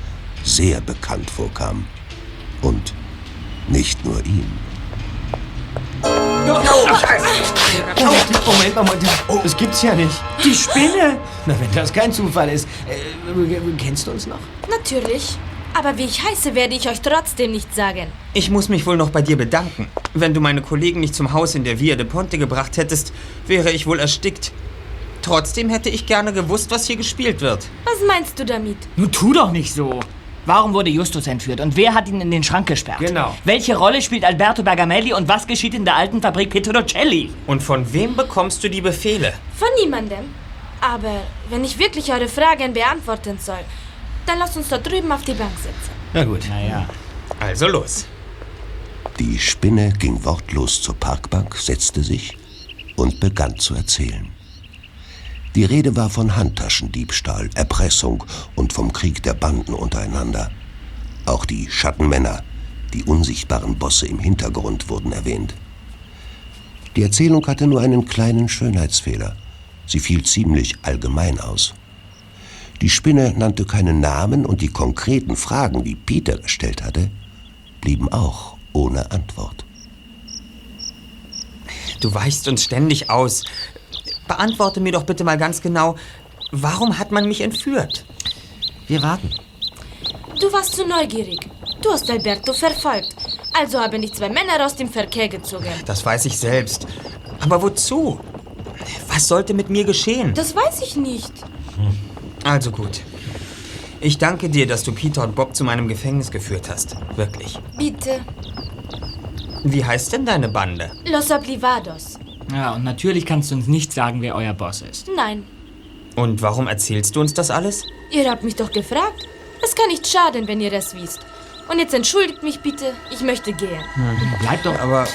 sehr bekannt vorkam. Und nicht nur ihm. Moment, Moment, Moment. Das gibt's ja nicht. Die Spinne! Na, wenn das kein Zufall ist. Äh, kennst du uns noch? Natürlich. Aber wie ich heiße, werde ich euch trotzdem nicht sagen. Ich muss mich wohl noch bei dir bedanken. Wenn du meine Kollegen nicht zum Haus in der Via de Ponte gebracht hättest, wäre ich wohl erstickt. Trotzdem hätte ich gerne gewusst, was hier gespielt wird. Was meinst du damit? Nun tu doch nicht so. Warum wurde Justus entführt und wer hat ihn in den Schrank gesperrt? Genau. Welche Rolle spielt Alberto Bergamelli und was geschieht in der alten Fabrik Petrocelli? Und von wem bekommst du die Befehle? Von niemandem. Aber wenn ich wirklich eure Fragen beantworten soll, dann lasst uns da drüben auf die Bank sitzen. Na gut. Naja. Also los. Die Spinne ging wortlos zur Parkbank, setzte sich und begann zu erzählen. Die Rede war von Handtaschendiebstahl, Erpressung und vom Krieg der Banden untereinander. Auch die Schattenmänner, die unsichtbaren Bosse im Hintergrund wurden erwähnt. Die Erzählung hatte nur einen kleinen Schönheitsfehler. Sie fiel ziemlich allgemein aus. Die Spinne nannte keine Namen und die konkreten Fragen, die Peter gestellt hatte, blieben auch ohne Antwort. Du weichst uns ständig aus. Beantworte mir doch bitte mal ganz genau, warum hat man mich entführt? Wir warten. Du warst zu neugierig. Du hast Alberto verfolgt. Also haben dich zwei Männer aus dem Verkehr gezogen. Das weiß ich selbst. Aber wozu? Was sollte mit mir geschehen? Das weiß ich nicht. Also gut. Ich danke dir, dass du Peter und Bob zu meinem Gefängnis geführt hast. Wirklich. Bitte. Wie heißt denn deine Bande? Los Oblivados. Ja, und natürlich kannst du uns nicht sagen, wer euer Boss ist. Nein. Und warum erzählst du uns das alles? Ihr habt mich doch gefragt. Es kann nicht schaden, wenn ihr es wisst. Und jetzt entschuldigt mich bitte. Ich möchte gehen. Bleib doch aber. Als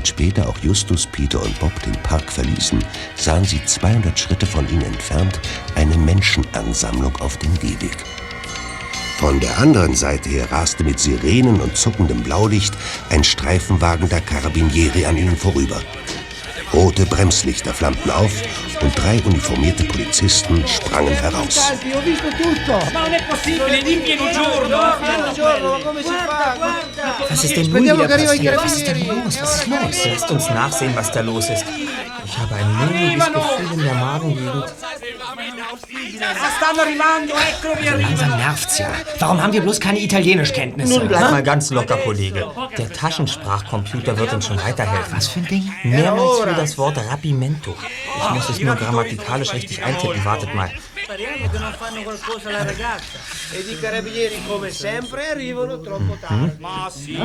Zeit später auch Justus, Peter und Bob den Park verließen, sahen sie 200 Schritte von ihnen entfernt eine Menschenansammlung auf dem Gehweg. Von der anderen Seite her raste mit Sirenen und zuckendem Blaulicht ein Streifenwagen der Carabinieri an ihnen vorüber. Rote Bremslichter flammten auf und drei uniformierte Polizisten sprangen heraus. Was ist denn nun wieder passiert? Was ist denn los? Was ist los? Lasst uns nachsehen, was da los ist. Ich habe ein mulmiges Gefühl in der Magengegend. Langsam nervt's ja. Warum haben wir bloß keine Italienischkenntnisse? Nun bleib mal ganz locker, Kollege. Der Taschensprachcomputer wird uns schon weiterhelfen. Was für ein Ding? Mehrmals für das Wort Rapimento. Ich muss es nur grammatikalisch richtig eintippen. Wartet mal. Sì,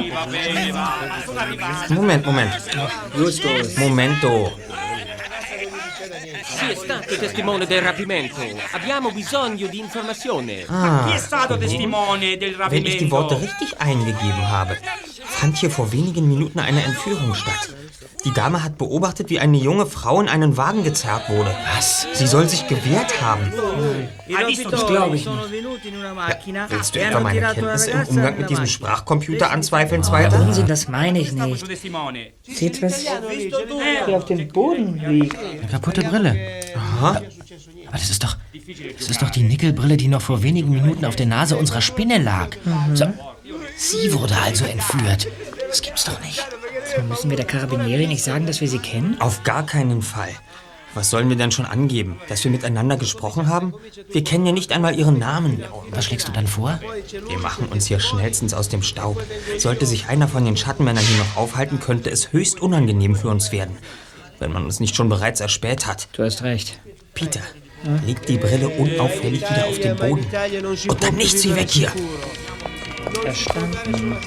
arrivati. Moment, Moment. Momento. Chi è stato testimone del rapimento? Abbiamo bisogno di informazione. Ah, Chi è stato testimone del Wenn ich die Worte rapimento? richtig eingegeben habe, fand hier vor wenigen Minuten eine Entführung statt. Die Dame hat beobachtet, wie eine junge Frau in einen Wagen gezerrt wurde. Was? Sie soll sich gewehrt haben. Das glaube ich nicht. Willst du etwa meine Kenntnisse im Umgang mit diesem. Sprachcomputer anzweifeln, Ja, Zweiter? Unsinn, das meine ich nicht. Seht, was hier auf dem Boden liegt. Eine kaputte Brille. Aha. Aber das ist doch. Das ist doch die Nickelbrille, die noch vor wenigen Minuten auf der Nase unserer Spinne lag. So, sie wurde also entführt. Das gibt's doch nicht. Müssen wir der Carabinieri nicht sagen, dass wir sie kennen? Auf gar keinen Fall. Was sollen wir denn schon angeben? Dass wir miteinander gesprochen haben? Wir kennen ja nicht einmal ihren Namen. Was schlägst du dann vor? Wir machen uns hier schnellstens aus dem Staub. Sollte sich einer von den Schattenmännern hier noch aufhalten, könnte es höchst unangenehm für uns werden. Wenn man uns nicht schon bereits erspäht hat. Du hast recht. Peter, leg die Brille unauffällig wieder auf den Boden. Und dann nichts wie weg hier. Verstanden.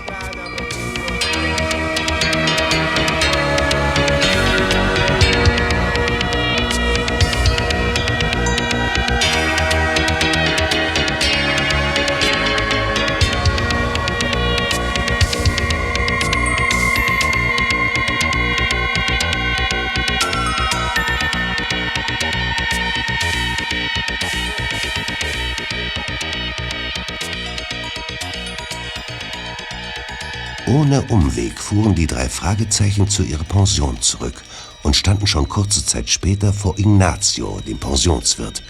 Ohne Umweg fuhren die drei Fragezeichen zu ihrer Pension zurück und standen schon kurze Zeit später vor Ignazio, dem Pensionswirt,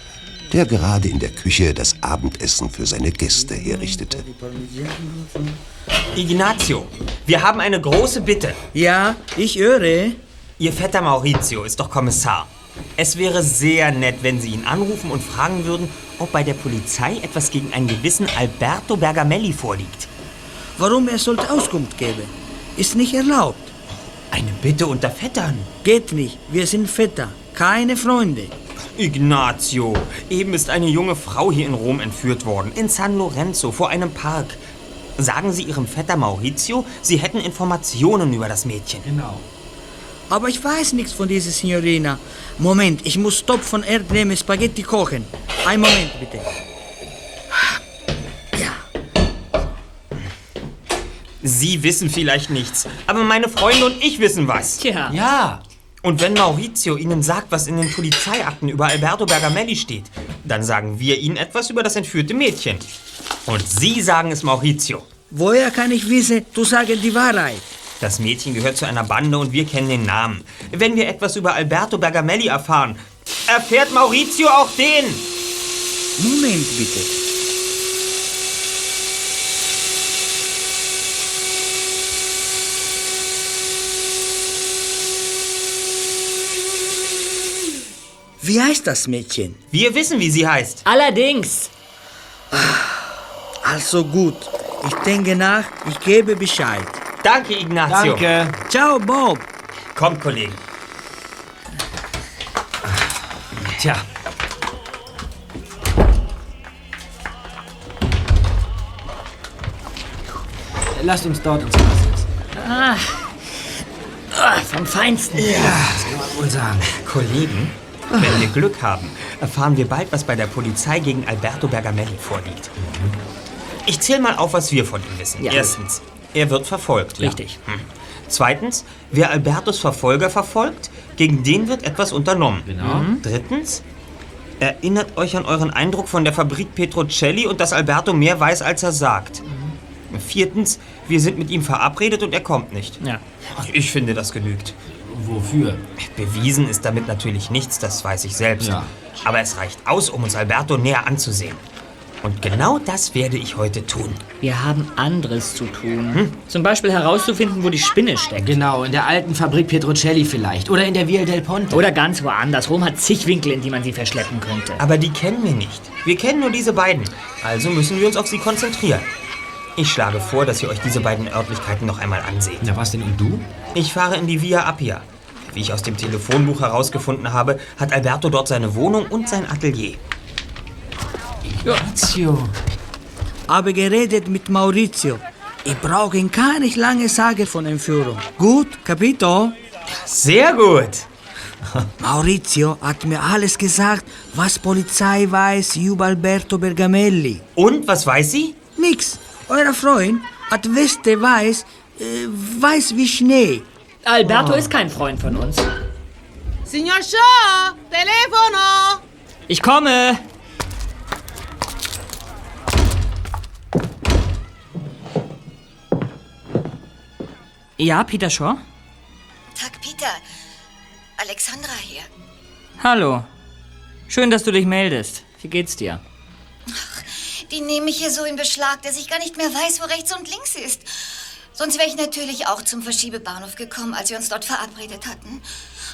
der gerade in der Küche das Abendessen für seine Gäste herrichtete. Ignazio, wir haben eine große Bitte. Ja, ich höre. Ihr Vetter Maurizio ist doch Kommissar. Es wäre sehr nett, wenn Sie ihn anrufen und fragen würden, ob bei der Polizei etwas gegen einen gewissen Alberto Bergamelli vorliegt. Warum er sollte Auskunft geben? Ist nicht erlaubt. Eine Bitte unter Vettern. Geht nicht. Wir sind Vetter, keine Freunde. Ignazio, eben ist eine junge Frau hier in Rom entführt worden, in San Lorenzo, vor einem Park. Sagen Sie Ihrem Vetter Maurizio, Sie hätten Informationen über das Mädchen. Genau. Aber ich weiß nichts von dieser Signorina. Moment, ich muss Topf von Erdbeeren Spaghetti kochen. Ein Moment, bitte. Sie wissen vielleicht nichts, aber meine Freunde und ich wissen was. Tja. Ja. Und wenn Maurizio Ihnen sagt, was in den Polizeiakten über Alberto Bergamelli steht, dann sagen wir Ihnen etwas über das entführte Mädchen. Und Sie sagen es Maurizio. Woher kann ich wissen, du sagst die Wahrheit? Das Mädchen gehört zu einer Bande und wir kennen den Namen. Wenn wir etwas über Alberto Bergamelli erfahren, erfährt Maurizio auch den. Moment bitte. Wie heißt das Mädchen? Wir wissen, wie sie heißt. Allerdings. Also gut. Ich denke nach, ich gebe Bescheid. Danke, Ignazio. Danke. Ciao, Bob. Kommt, Kollegen. Tja. Lasst uns dort ins Haus setzen. Ah. Ah, vom Feinsten. Ja, das kann man wohl sagen. Kollegen, wenn wir Glück haben, erfahren wir bald, was bei der Polizei gegen Alberto Bergamelli vorliegt. Ich zähle mal auf, was wir von ihm wissen. Ja. Erstens, er wird verfolgt. Richtig. Hm. Zweitens, wer Albertos Verfolger verfolgt, gegen den wird etwas unternommen. Genau. Mhm. Drittens, erinnert euch an euren Eindruck von der Fabrik Petrocelli und dass Alberto mehr weiß, als er sagt. Viertens, wir sind mit ihm verabredet und er kommt nicht. Ja. Ich finde, das genügt. Wofür? Bewiesen ist damit natürlich nichts, das weiß ich selbst. Ja. Aber es reicht aus, um uns Alberto näher anzusehen. Und genau das werde ich heute tun. Wir haben anderes zu tun. Zum Beispiel herauszufinden, wo die Spinne steckt. Genau, in der alten Fabrik Petrocelli vielleicht. Oder in der Via del Ponte. Oder ganz woanders. Rom hat zig Winkel, in die man sie verschleppen könnte. Aber die kennen wir nicht. Wir kennen nur diese beiden. Also müssen wir uns auf sie konzentrieren. Ich schlage vor, dass ihr euch diese beiden Örtlichkeiten noch einmal anseht. Na, was denn und du? Ich fahre in die Via Appia. Wie ich aus dem Telefonbuch herausgefunden habe, hat Alberto dort seine Wohnung und sein Atelier. Ignazio. Habe geredet mit Maurizio. Ich brauche ihn gar nicht lange sagen von Entführung. Gut, capito? Sehr gut. Maurizio hat mir alles gesagt, was Polizei weiß über Alberto Bergamelli. Und, was weiß sie? Nix. Euer Freund hat Weste weiß, äh, weiß wie Schnee. Alberto ist kein Freund von uns. Signor Shaw, telefono! Ich komme. Ja, Peter Shaw? Tag, Peter. Alexandra hier. Hallo. Schön, dass du dich meldest. Wie geht's dir? Die nehmen mich hier so in Beschlag, dass ich gar nicht mehr weiß, wo rechts und links ist. Sonst wäre ich natürlich auch zum Verschiebebahnhof gekommen, als wir uns dort verabredet hatten.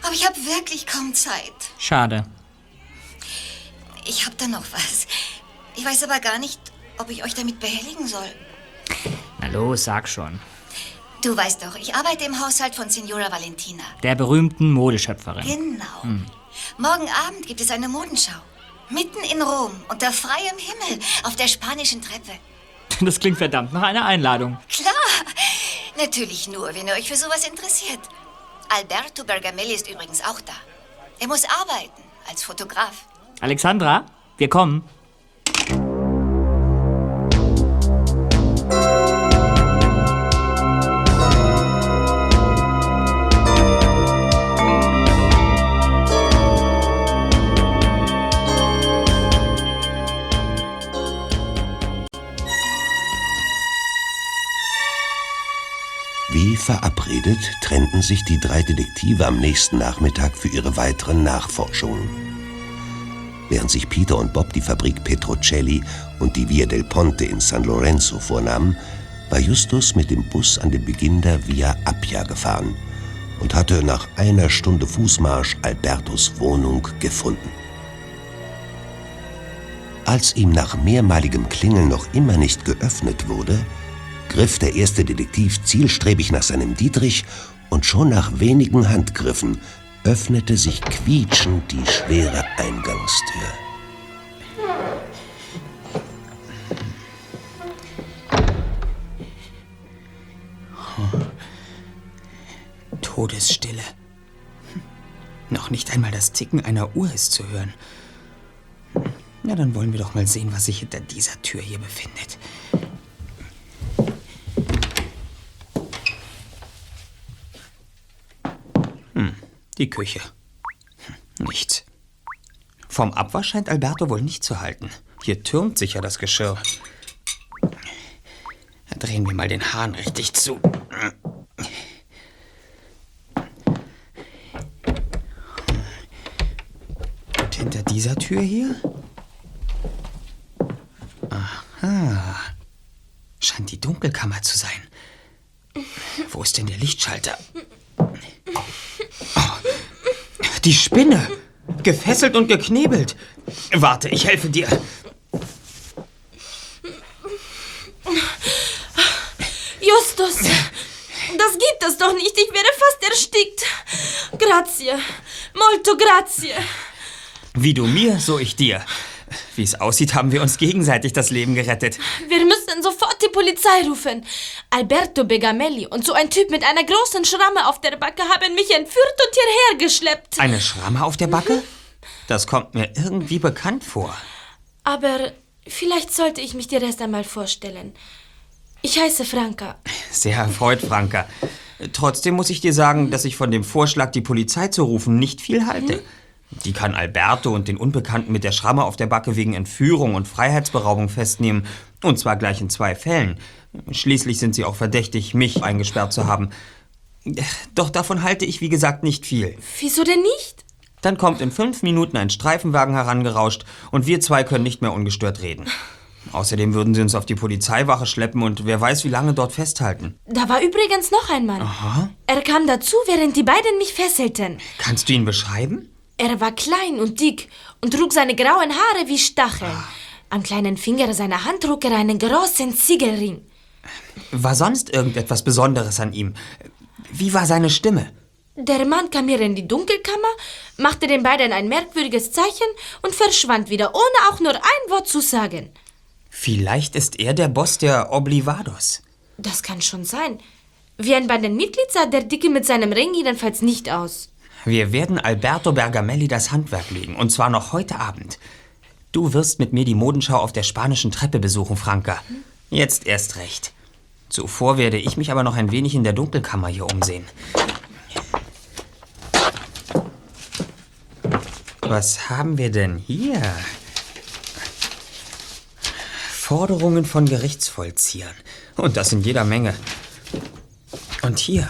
Aber ich habe wirklich kaum Zeit. Schade. Ich habe da noch was. Ich weiß aber gar nicht, ob ich euch damit behelligen soll. Na los, sag schon. Du weißt doch, ich arbeite im Haushalt von Signora Valentina. Der berühmten Modeschöpferin. Genau. Hm. Morgen Abend gibt es eine Modenschau. Mitten in Rom, unter freiem Himmel, auf der spanischen Treppe. Das klingt verdammt nach einer Einladung. Klar, natürlich nur, wenn ihr euch für sowas interessiert. Alberto Bergamelli ist übrigens auch da. Er muss arbeiten als Fotograf. Alexandra, wir kommen. Verabredet trennten sich die drei Detektive am nächsten Nachmittag für ihre weiteren Nachforschungen. Während sich Peter und Bob die Fabrik Petrocelli und die Via del Ponte in San Lorenzo vornahmen, war Justus mit dem Bus an den Beginn der Via Appia gefahren und hatte nach einer Stunde Fußmarsch Albertos Wohnung gefunden. Als ihm nach mehrmaligem Klingeln noch immer nicht geöffnet wurde, griff der erste Detektiv zielstrebig nach seinem Dietrich und schon nach wenigen Handgriffen öffnete sich quietschend die schwere Eingangstür. Todesstille. Hm. Noch nicht einmal das Ticken einer Uhr ist zu hören. Na, dann wollen wir doch mal sehen, was sich hinter dieser Tür hier befindet. Die Küche. Hm, nichts. Vom Abwasch scheint Alberto wohl nicht zu halten. Hier türmt sicher das Geschirr. Dann drehen wir mal den Hahn richtig zu. Und hinter dieser Tür hier? Aha. Scheint die Dunkelkammer zu sein. Wo ist denn der Lichtschalter? Oh, die Spinne! Gefesselt und geknebelt. Warte, ich helfe dir. Justus! Das gibt es doch nicht. Ich wäre fast erstickt. Grazie. Molto grazie. Wie du mir, so ich dir. Wie es aussieht, haben wir uns gegenseitig das Leben gerettet. Wir müssen sofort die Polizei rufen. Alberto Begamelli und so ein Typ mit einer großen Schramme auf der Backe haben mich entführt und hierher geschleppt. Eine Schramme auf der Backe? Das kommt mir irgendwie bekannt vor. Aber vielleicht sollte ich mich dir erst einmal vorstellen. Ich heiße Franka. Sehr erfreut, Franka. Trotzdem muss ich dir sagen, dass ich von dem Vorschlag, die Polizei zu rufen, nicht viel halte. Die kann Alberto und den Unbekannten mit der Schramme auf der Backe wegen Entführung und Freiheitsberaubung festnehmen. Und zwar gleich in zwei Fällen. Schließlich sind sie auch verdächtig, mich eingesperrt zu haben. Doch davon halte ich, wie gesagt, nicht viel. Wieso denn nicht? Dann kommt in fünf Minuten ein Streifenwagen herangerauscht und wir zwei können nicht mehr ungestört reden. Außerdem würden sie uns auf die Polizeiwache schleppen und wer weiß, wie lange dort festhalten. Da war übrigens noch ein Mann. Aha. Er kam dazu, während die beiden mich fesselten. Kannst du ihn beschreiben? Er war klein und dick und trug seine grauen Haare wie Stacheln. Am kleinen Finger seiner Hand trug er einen großen Ziegelring. War sonst irgendetwas Besonderes an ihm? Wie war seine Stimme? Der Mann kam mir in die Dunkelkammer, machte den beiden ein merkwürdiges Zeichen und verschwand wieder, ohne auch nur ein Wort zu sagen. Vielleicht ist er der Boss der Oblivados. Das kann schon sein. Wie ein Bandenmitglied sah der Dicke mit seinem Ring jedenfalls nicht aus. Wir werden Alberto Bergamelli das Handwerk legen, und zwar noch heute Abend. Du wirst mit mir die Modenschau auf der spanischen Treppe besuchen, Franka. Jetzt erst recht. Zuvor werde ich mich aber noch ein wenig in der Dunkelkammer hier umsehen. Was haben wir denn hier? Forderungen von Gerichtsvollziehern. Und das in jeder Menge. Und hier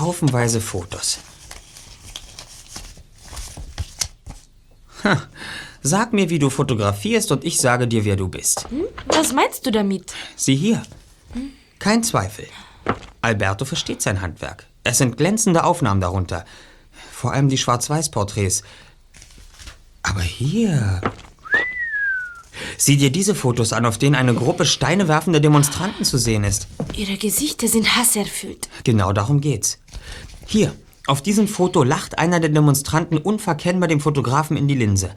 haufenweise Fotos. Ha, sag mir, wie du fotografierst und ich sage dir, wer du bist. Hm? Was meinst du damit? Sieh hier. Kein Zweifel. Alberto versteht sein Handwerk. Es sind glänzende Aufnahmen darunter. Vor allem die Schwarz-Weiß-Porträts. Aber hier. Sieh dir diese Fotos an, auf denen eine Gruppe Steine werfender Demonstranten zu sehen ist. Ihre Gesichter sind hasserfüllt. Genau darum geht's. Hier, auf diesem Foto lacht einer der Demonstranten unverkennbar dem Fotografen in die Linse.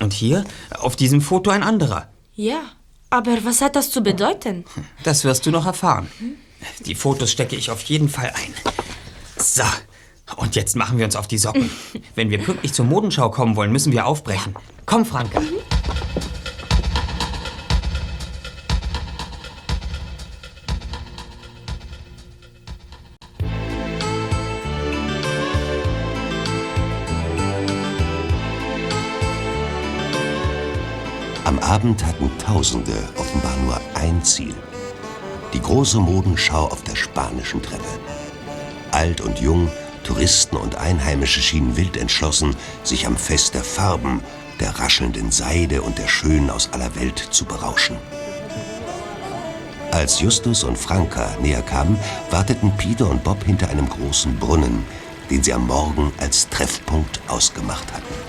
Und hier, auf diesem Foto ein anderer. Ja, aber was hat das zu bedeuten? Das wirst du noch erfahren. Die Fotos stecke ich auf jeden Fall ein. So, und jetzt machen wir uns auf die Socken. Wenn wir pünktlich zur Modenschau kommen wollen, müssen wir aufbrechen. Komm, Franka. Am Abend hatten Tausende offenbar nur ein Ziel. Die große Modenschau auf der spanischen Treppe. Alt und jung, Touristen und Einheimische schienen wild entschlossen, sich am Fest der Farben, der raschelnden Seide und der Schönen aus aller Welt zu berauschen. Als Justus und Franka näher kamen, warteten Peter und Bob hinter einem großen Brunnen, den sie am Morgen als Treffpunkt ausgemacht hatten.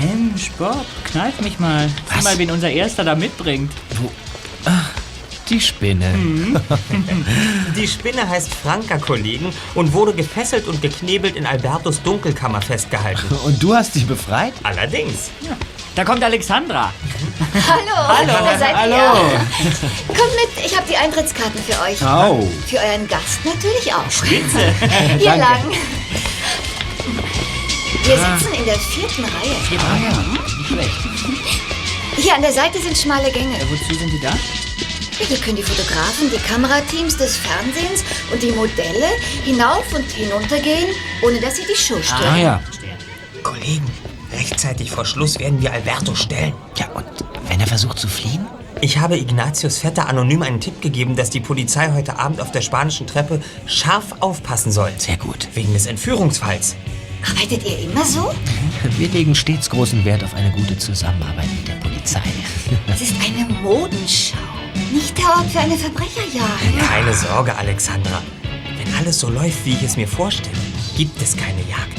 Mensch, Bob, kneif mich mal. Sieh mal, wen unser Erster da mitbringt. Wo? Ach, die Spinne. Die Spinne heißt Franka, Kollegen, und wurde gefesselt und geknebelt in Albertos Dunkelkammer festgehalten. Und du hast dich befreit? Allerdings. Da kommt Alexandra. Hallo. Hallo. Da seid Hallo. ihr. Kommt mit, ich habe die Eintrittskarten für euch. Au. Für euren Gast natürlich auch. Spitze. Hier Danke. lang. Wir sitzen in der vierten Reihe. Ah ja, nicht schlecht. Hier an der Seite sind schmale Gänge. Wozu sind die da? Hier können die Fotografen, die Kamerateams des Fernsehens und die Modelle hinauf und hinunter gehen, ohne dass sie die Show stören. Ah ja. Kollegen, rechtzeitig vor Schluss werden wir Alberto stellen. Ja, und wenn er versucht zu fliehen? Ich habe Ignatius Vetter anonym einen Tipp gegeben, dass die Polizei heute Abend auf der spanischen Treppe scharf aufpassen soll. Sehr gut. Wegen des Entführungsfalls. Arbeitet ihr immer so? Wir legen stets großen Wert auf eine gute Zusammenarbeit mit der Polizei. Es ist eine Modenschau, nicht der Ort für eine Verbrecherjagd. Keine Sorge, Alexandra. Wenn alles so läuft, wie ich es mir vorstelle, gibt es keine Jagd.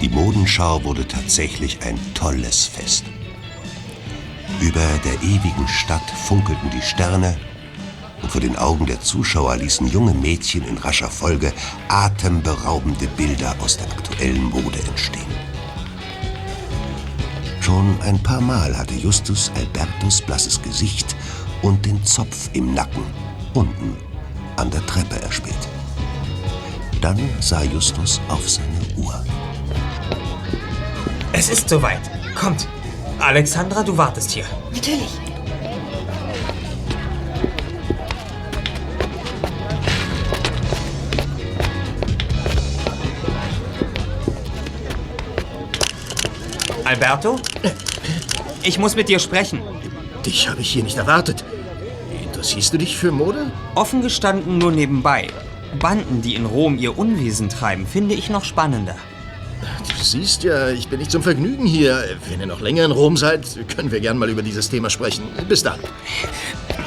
Die Modenschau wurde tatsächlich ein tolles Fest. Über der ewigen Stadt funkelten die Sterne vor den Augen der Zuschauer ließen junge Mädchen in rascher Folge atemberaubende Bilder aus der aktuellen Mode entstehen. Schon ein paar Mal hatte Justus Albertus blasses Gesicht und den Zopf im Nacken unten an der Treppe erspäht. Dann sah Justus auf seine Uhr. Es ist soweit. Kommt. Alexandra, du wartest hier. Natürlich. Alberto? Ich muss mit dir sprechen. Dich habe ich hier nicht erwartet. Interessierst du dich für Mode? Offen gestanden nur nebenbei. Banden, die in Rom ihr Unwesen treiben, finde ich noch spannender. Du siehst ja, ich bin nicht zum Vergnügen hier. Wenn ihr noch länger in Rom seid, können wir gern mal über dieses Thema sprechen. Bis dann.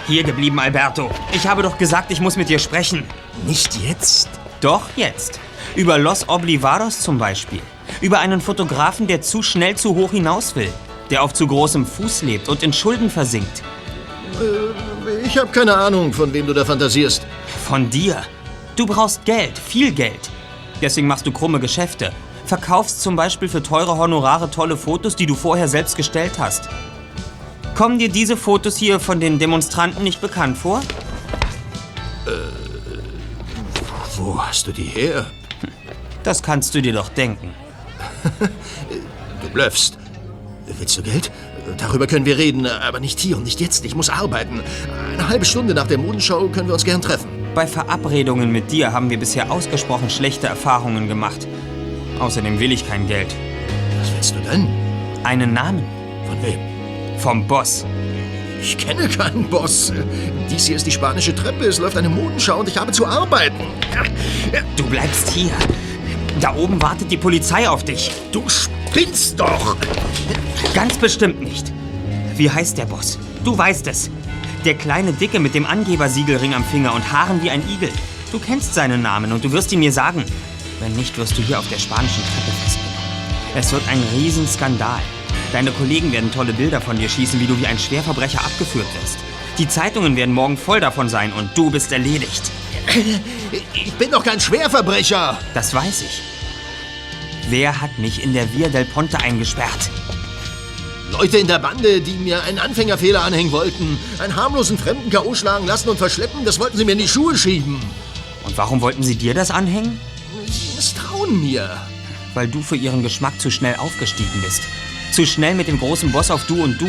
Hier geblieben, Alberto. Ich habe doch gesagt, ich muss mit dir sprechen. Nicht jetzt? Doch jetzt. Über Los Oblivados zum Beispiel. Über einen Fotografen, der zu schnell zu hoch hinaus will. Der auf zu großem Fuß lebt und in Schulden versinkt. Äh, ich habe keine Ahnung, von wem du da fantasierst. Von dir. Du brauchst Geld, viel Geld. Deswegen machst du krumme Geschäfte. Verkaufst zum Beispiel für teure Honorare tolle Fotos, die du vorher selbst gestellt hast. Kommen dir diese Fotos hier von den Demonstranten nicht bekannt vor? Wo hast du die her? Das kannst du dir doch denken. Du blöffst. Willst du Geld? Darüber können wir reden, aber nicht hier und nicht jetzt. Ich muss arbeiten. Eine halbe Stunde nach der Modenschau können wir uns gern treffen. Bei Verabredungen mit dir haben wir bisher ausgesprochen schlechte Erfahrungen gemacht. Außerdem will ich kein Geld. Was willst du denn? Einen Namen. Von wem? Vom Boss. Ich kenne keinen Boss. Dies hier ist die spanische Treppe. Es läuft eine Modenschau und ich habe zu arbeiten. Du bleibst hier. Da oben wartet die Polizei auf dich. Du spinnst doch! Ganz bestimmt nicht. Wie heißt der Boss? Du weißt es. Der kleine Dicke mit dem Angebersiegelring am Finger und Haaren wie ein Igel. Du kennst seinen Namen und du wirst ihn mir sagen. Wenn nicht, wirst du hier auf der spanischen Treppe festgenommen. Es wird ein Riesenskandal. Deine Kollegen werden tolle Bilder von dir schießen, wie du wie ein Schwerverbrecher abgeführt wirst. Die Zeitungen werden morgen voll davon sein und du bist erledigt. Ich bin doch kein Schwerverbrecher. Das weiß ich. Wer hat mich in der Via del Ponte eingesperrt? Leute in der Bande, die mir einen Anfängerfehler anhängen wollten. Einen harmlosen Fremden K.O. schlagen lassen und verschleppen, das wollten sie mir in die Schuhe schieben. Und warum wollten sie dir das anhängen? Sie misstrauen mir. Weil du für ihren Geschmack zu schnell aufgestiegen bist. Zu schnell mit dem großen Boss auf Du und Du.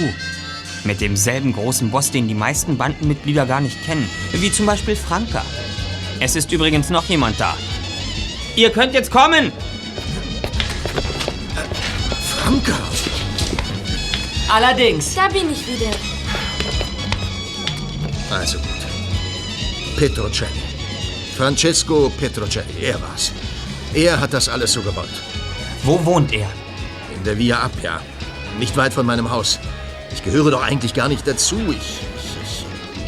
Mit demselben großen Boss, den die meisten Bandenmitglieder gar nicht kennen. Wie zum Beispiel Franka. Es ist übrigens noch jemand da. Ihr könnt jetzt kommen! Franka! Allerdings. Da bin ich wieder. Also gut. Petrocelli. Francesco Petrocelli, er war's. Er hat das alles so gebaut. Wo wohnt er? In der Via Appia. Nicht weit von meinem Haus. Ich gehöre doch eigentlich gar nicht dazu. Ich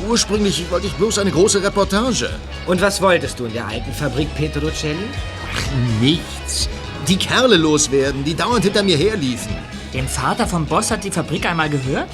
ursprünglich wollte ich bloß eine große Reportage. Und was wolltest du in der alten Fabrik Petrocelli? Ach, nichts. Die Kerle loswerden, die dauernd hinter mir herliefen. Den Vater vom Boss hat die Fabrik einmal gehört?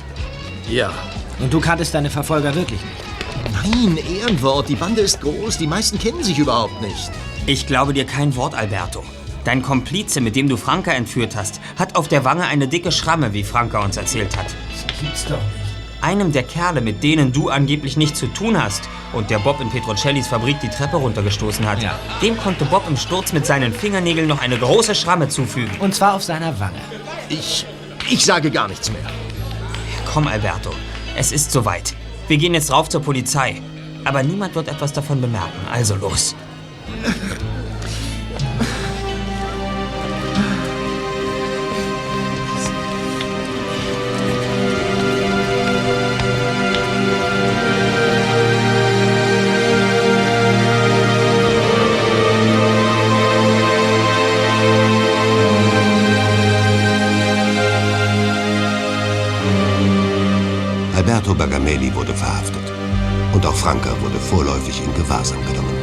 Ja. Und du kanntest deine Verfolger wirklich nicht? Nein, Ehrenwort. Die Bande ist groß. Die meisten kennen sich überhaupt nicht. Ich glaube dir kein Wort, Alberto. Dein Komplize, mit dem du Franka entführt hast, hat auf der Wange eine dicke Schramme, wie Franka uns erzählt hat. Das gibt's doch nicht. Einem der Kerle, mit denen du angeblich nichts zu tun hast und der Bob in Petrocellis Fabrik die Treppe runtergestoßen hat, Ja. dem konnte Bob im Sturz mit seinen Fingernägeln noch eine große Schramme zufügen. Und zwar auf seiner Wange. Ich. Ich sage gar nichts mehr. Komm, Alberto, es ist soweit. Wir gehen jetzt rauf zur Polizei. Aber niemand wird etwas davon bemerken, also los. Vorläufig in Gewahrsam genommen.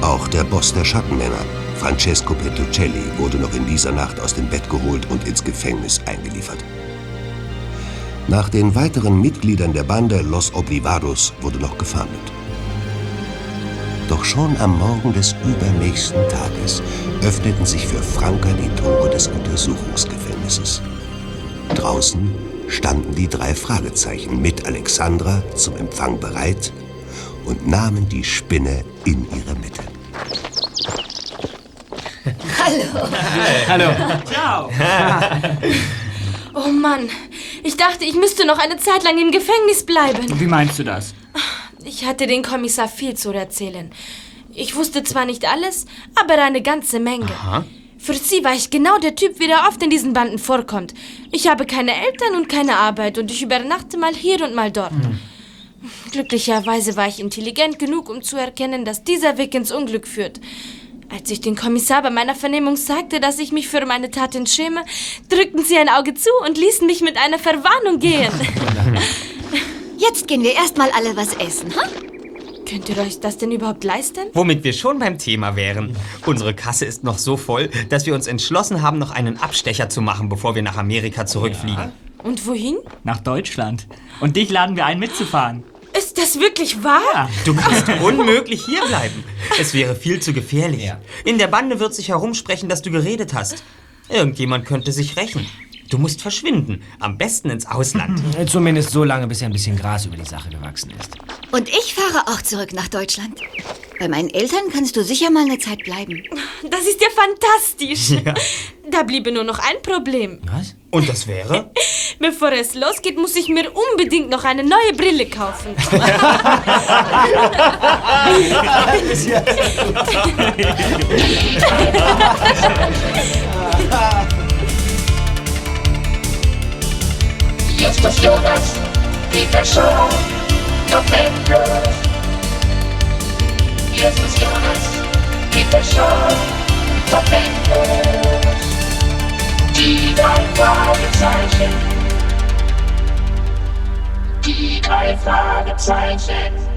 Auch der Boss der Schattenmänner, Francesco Petruccelli, wurde noch in dieser Nacht aus dem Bett geholt und ins Gefängnis eingeliefert. Nach den weiteren Mitgliedern der Bande Los Oblivados wurde noch gefahndet. Doch schon am Morgen des übernächsten Tages öffneten sich für Franca die Tore des Untersuchungsgefängnisses. Draußen standen die drei Fragezeichen mit Alexandra zum Empfang bereit und nahmen die Spinne in ihre Mitte. Hallo. Hallo. Ciao. Oh Mann, ich dachte, ich müsste noch eine Zeit lang im Gefängnis bleiben. Wie meinst du das? Ich hatte den Kommissar viel zu erzählen. Ich wusste zwar nicht alles, aber eine ganze Menge. Für sie war ich genau der Typ, wie der oft in diesen Banden vorkommt. Ich habe keine Eltern und keine Arbeit und ich übernachte mal hier und mal dort. Glücklicherweise war ich intelligent genug, um zu erkennen, dass dieser Weg ins Unglück führt. Als ich den Kommissar bei meiner Vernehmung sagte, dass ich mich für meine Taten schäme, drückten sie ein Auge zu und ließen mich mit einer Verwarnung gehen. Jetzt gehen wir erstmal alle was essen, ha? Könnt ihr euch das denn überhaupt leisten? Womit wir schon beim Thema wären. Unsere Kasse ist noch so voll, dass wir uns entschlossen haben, noch einen Abstecher zu machen, bevor wir nach Amerika zurückfliegen. Und wohin? Nach Deutschland. Und dich laden wir ein, mitzufahren. Ist das wirklich wahr? Du kannst unmöglich hierbleiben. Es wäre viel zu gefährlich. In der Bande wird sich herumsprechen, dass du geredet hast. Irgendjemand könnte sich rächen. Du musst verschwinden. Am besten ins Ausland. Zumindest so lange, bis ja ein bisschen Gras über die Sache gewachsen ist. Und ich fahre auch zurück nach Deutschland. Bei meinen Eltern kannst du sicher mal eine Zeit bleiben. Das ist ja fantastisch. Da bliebe nur noch ein Problem. Was? Und das wäre? Bevor es losgeht, muss ich mir unbedingt noch eine neue Brille kaufen. Y estos Jonas, Peterson, Dominguez. Y estos Jonas, Peterson, Dominguez. Die drei Fragezeichen. Die drei Fragezeichen.